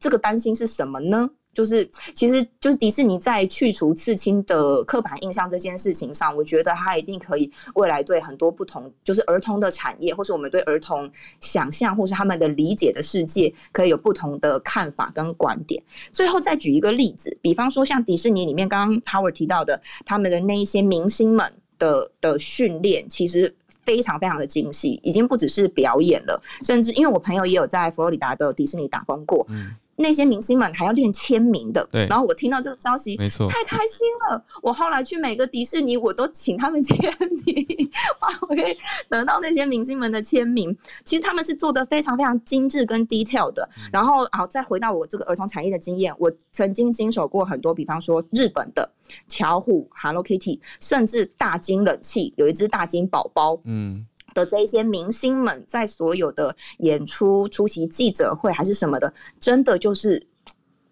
Speaker 9: 这个担心是什么呢？就是，其实就是迪士尼在去除刺青的刻板印象这件事情上，我觉得它一定可以未来对很多不同，就是儿童的产业，或是我们对儿童想象，或是他们的理解的世界，可以有不同的看法跟观点。最后再举一个例子，比方说像迪士尼里面刚刚 Howard 提到的，他们的那一些明星们的的训练，其实非常非常的精细，已经不只是表演了，甚至因为我朋友也有在佛罗里达的迪士尼打工过。嗯那些明星们还要练签名的，对。然后我听到这个消息，没错，太开心了。我后来去每个迪士尼，我都请他们签名，哇，我可以得到那些明星们的签名。其实他们是做的非常非常精致跟 detail 的。然后，好，再回到我这个儿童产业的经验，我曾经经手过很多，比方说日本的巧虎、Hello Kitty，甚至大金冷气有一只大金宝宝，嗯。的这一些明星们，在所有的演出、出席记者会还是什么的，真的就是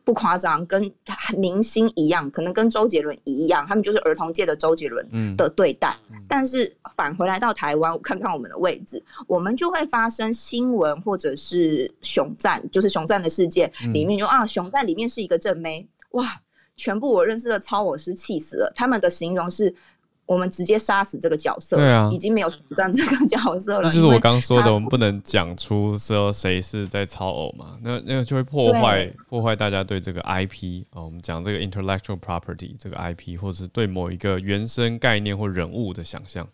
Speaker 9: 不夸张，跟明星一样，可能跟周杰伦一样，他们就是儿童界的周杰伦的对待。嗯、但是返回来到台湾，看看我们的位置，我们就会发生新闻或者是熊赞，就是熊赞的事件里面就，嗯、啊，熊赞里面是一个正妹，哇，全部我认识的超我是气死了，他们的形容是。我们直接杀死这个角色，对啊，已经没有主战这个角色了。
Speaker 2: 就是我刚说的，我们不能讲出说谁是在操偶嘛，那那个就会破坏破坏大家对这个 IP 哦，我们讲这个 intellectual property 这个 IP，或者是对某一个原生概念或人物的想象。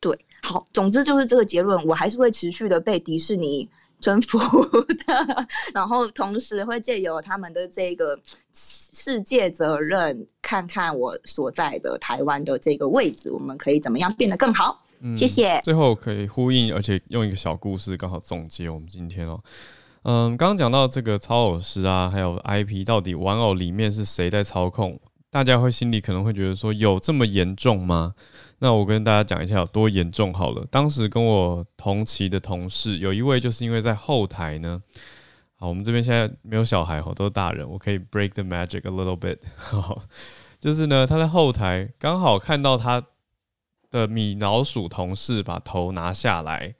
Speaker 9: 对，好，总之就是这个结论，我还是会持续的被迪士尼征服的，然后同时会借由他们的这个世界责任，看看我所在的台湾的这个位置，我们可以怎么样变得更好？嗯，谢谢。
Speaker 2: 最后可以呼应，而且用一个小故事刚好总结我们今天哦。嗯，刚刚讲到这个操偶师啊，还有 IP，到底玩偶里面是谁在操控？大家会心里可能会觉得说，有这么严重吗？那我跟大家讲一下有多严重好了。当时跟我同期的同事有一位，就是因为在后台呢，好，我们这边现在没有小孩哈，都是大人，我可以 break the magic a little bit，好，就是呢，他在后台刚好看到他的米老鼠同事把头拿下来，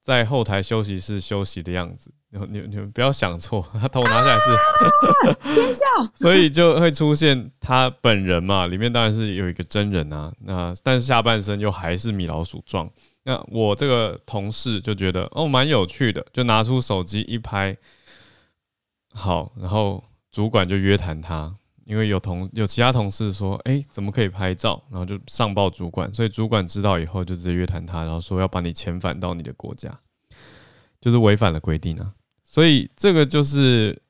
Speaker 2: 在后台休息室休息的样子。你你们不要想错，他头拿下来是、啊、尖叫，所以就会出现他本人嘛。里面当然是有一个真人啊，那但是下半身又还是米老鼠状。那我这个同事就觉得哦蛮有趣的，就拿出手机一拍，好，然后主管就约谈他，因为有同有其他同事说，哎、欸，怎么可以拍照？然后就上报主管，所以主管知道以后就直接约谈他，然后说要把你遣返到你的国家，就是违反了规定啊。所以这个就是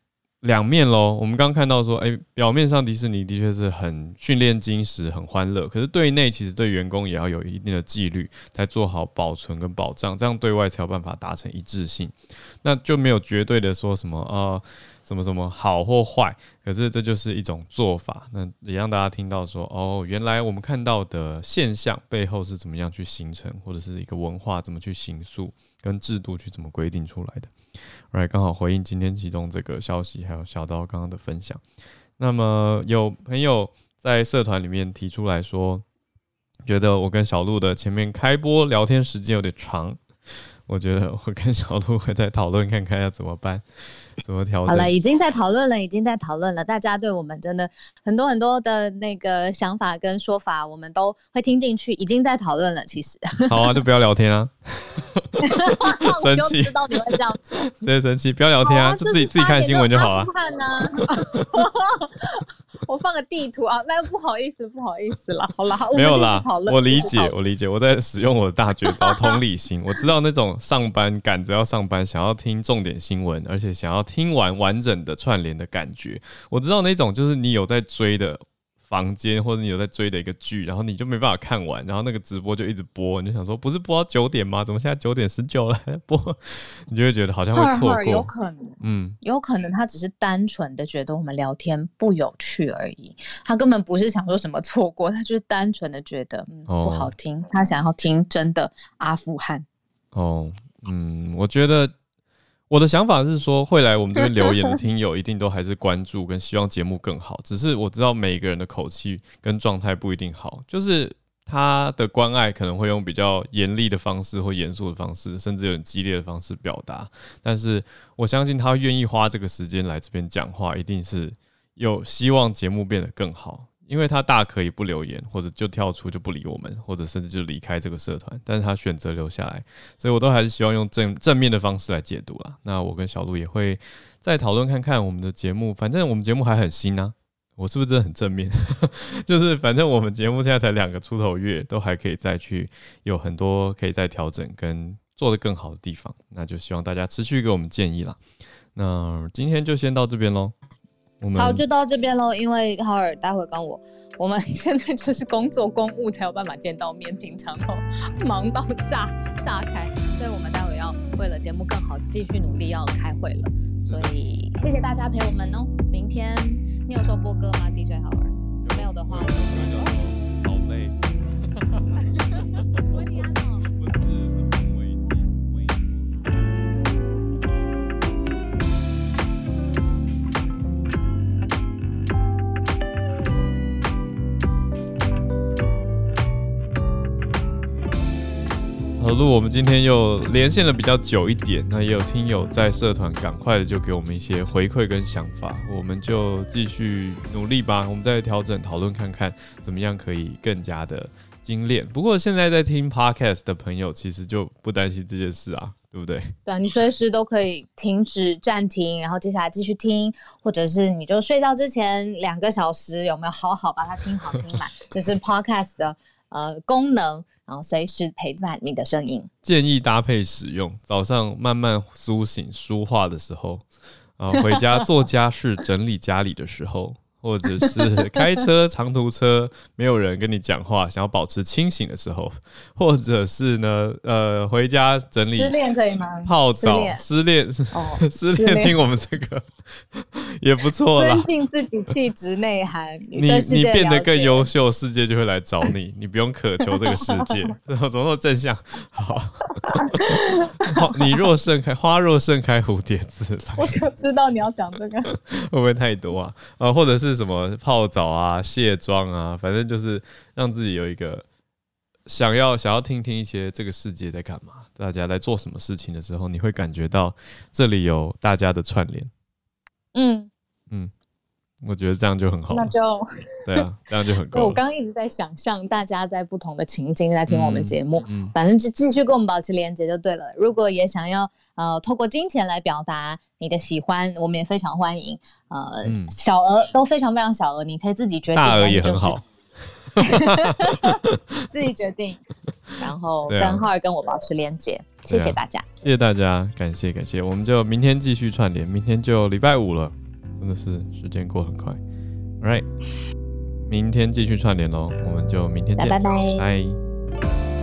Speaker 2: 两面喽。我们刚看到说，哎，表面上迪士尼的确是很训练精实、很欢乐，可是对内其实对员工也要有一定的纪律，才做好保存跟保障，这样对外才有办法达成一致性。那就没有绝对的说什么啊、呃，什么什么好或坏，可是这就是一种做法。那也让大家听到说，哦，原来我们看到的现象背后是怎么样去形成，或者是一个文化怎么去形塑，跟制度去怎么规定出来的。来，刚好回应今天其中这个消息，还有小刀刚刚的分享。那么有朋友在社团里面提出来说，觉得我跟小鹿的前面开播聊天时间有点长。我觉得我跟小鹿会再讨论看看要怎么办，怎么调整。
Speaker 1: 好了，已经在讨论了，已经在讨论了。大家对我们真的很多很多的那个想法跟说法，我们都会听进去，已经在讨论了。其实，
Speaker 2: 好啊，就不要聊天啊。生气，
Speaker 1: 知道你会这样子，
Speaker 2: 直接 生气，不要聊天啊，啊就自己自己看新闻就好了。
Speaker 1: 看呢。我放个地图啊，那不好意思，不好意思啦。好啦，
Speaker 2: 没有啦，我理解，我理解，我在使用我的大绝招同理心。我知道那种上班赶着要上班，想要听重点新闻，而且想要听完完整的串联的感觉。我知道那种就是你有在追的。房间或者你有在追的一个剧，然后你就没办法看完，然后那个直播就一直播，你就想说不是播到九点吗？怎么现在九点十九了播？你就会觉得好像会错过。
Speaker 1: 有可能，嗯，有可能他只是单纯的觉得我们聊天不有趣而已，他根本不是想说什么错过，他就是单纯的觉得嗯不好听，他想要听真的阿富汗。
Speaker 2: 哦，嗯，我觉得。我的想法是说，会来我们这边留言的听友一定都还是关注跟希望节目更好。只是我知道每一个人的口气跟状态不一定好，就是他的关爱可能会用比较严厉的方式或严肃的方式，甚至有点激烈的方式表达。但是我相信他愿意花这个时间来这边讲话，一定是有希望节目变得更好。因为他大可以不留言，或者就跳出就不理我们，或者甚至就离开这个社团，但是他选择留下来，所以我都还是希望用正正面的方式来解读啦。那我跟小鹿也会再讨论看看我们的节目，反正我们节目还很新啊，我是不是真的很正面？就是反正我们节目现在才两个出头月，都还可以再去有很多可以再调整跟做得更好的地方，那就希望大家持续给我们建议啦。那今天就先到这边喽。
Speaker 1: 好，就到这边喽。因为浩尔待会跟我，我们 现在就是工作公务才有办法见到面，平常都 忙到炸炸开，所以我们待会要为了节目更好，继续努力要开会了。所以谢谢大家陪我们哦。明天你有说播歌吗？DJ 浩尔，没有的话，
Speaker 2: 好累。小鹿，我们今天又连线了比较久一点，那也有听友在社团赶快的就给我们一些回馈跟想法，我们就继续努力吧，我们再调整讨论看看怎么样可以更加的精炼。不过现在在听 Podcast 的朋友其实就不担心这件事啊，对不对？
Speaker 1: 对啊，你随时都可以停止暂停，然后接下来继续听，或者是你就睡觉之前两个小时有没有好好把它听好听满，就是 Podcast 的。呃，功能，然后随时陪伴你的声音。
Speaker 2: 建议搭配使用，早上慢慢苏醒梳化的时候，啊，回家做家事整理家里的时候。或者是 开车长途车，没有人跟你讲话，想要保持清醒的时候，或者是呢，呃，回家整理。
Speaker 1: 失恋可以吗？
Speaker 2: 泡澡，失恋，哦，失恋听我们这个也不错啦。
Speaker 1: 增进自己气质内涵，
Speaker 2: 你你变得更优秀，世界就会来找你，你不用渴求这个世界，怎么那么正向？好，你若盛开，花若盛开，蝴蝶自来。
Speaker 1: 我就知道你要讲这个，
Speaker 2: 会不会太多啊？呃，或者是。什么泡澡啊、卸妆啊，反正就是让自己有一个想要想要听听一些这个世界在干嘛，大家在做什么事情的时候，你会感觉到这里有大家的串联。
Speaker 1: 嗯，
Speaker 2: 我觉得这样就很好。
Speaker 1: 那就
Speaker 2: 对啊，这样就很 够。
Speaker 1: 我刚刚一直在想象大家在不同的情境在听我们节目，嗯，嗯，反正就继续跟我们保持连接就对了。如果也想要。呃，透过金钱来表达你的喜欢，我们也非常欢迎。呃，嗯、小额都非常非常小额，你可以自己决定。
Speaker 2: 大额也很好，
Speaker 1: 自己决定。然后跟浩尔跟我保持连接，啊、谢谢大家，
Speaker 2: 谢谢大家，感谢感谢，我们就明天继续串联，明天就礼拜五了，真的是时间过很快。All right，明天继续串联喽，我们就明天见，拜拜。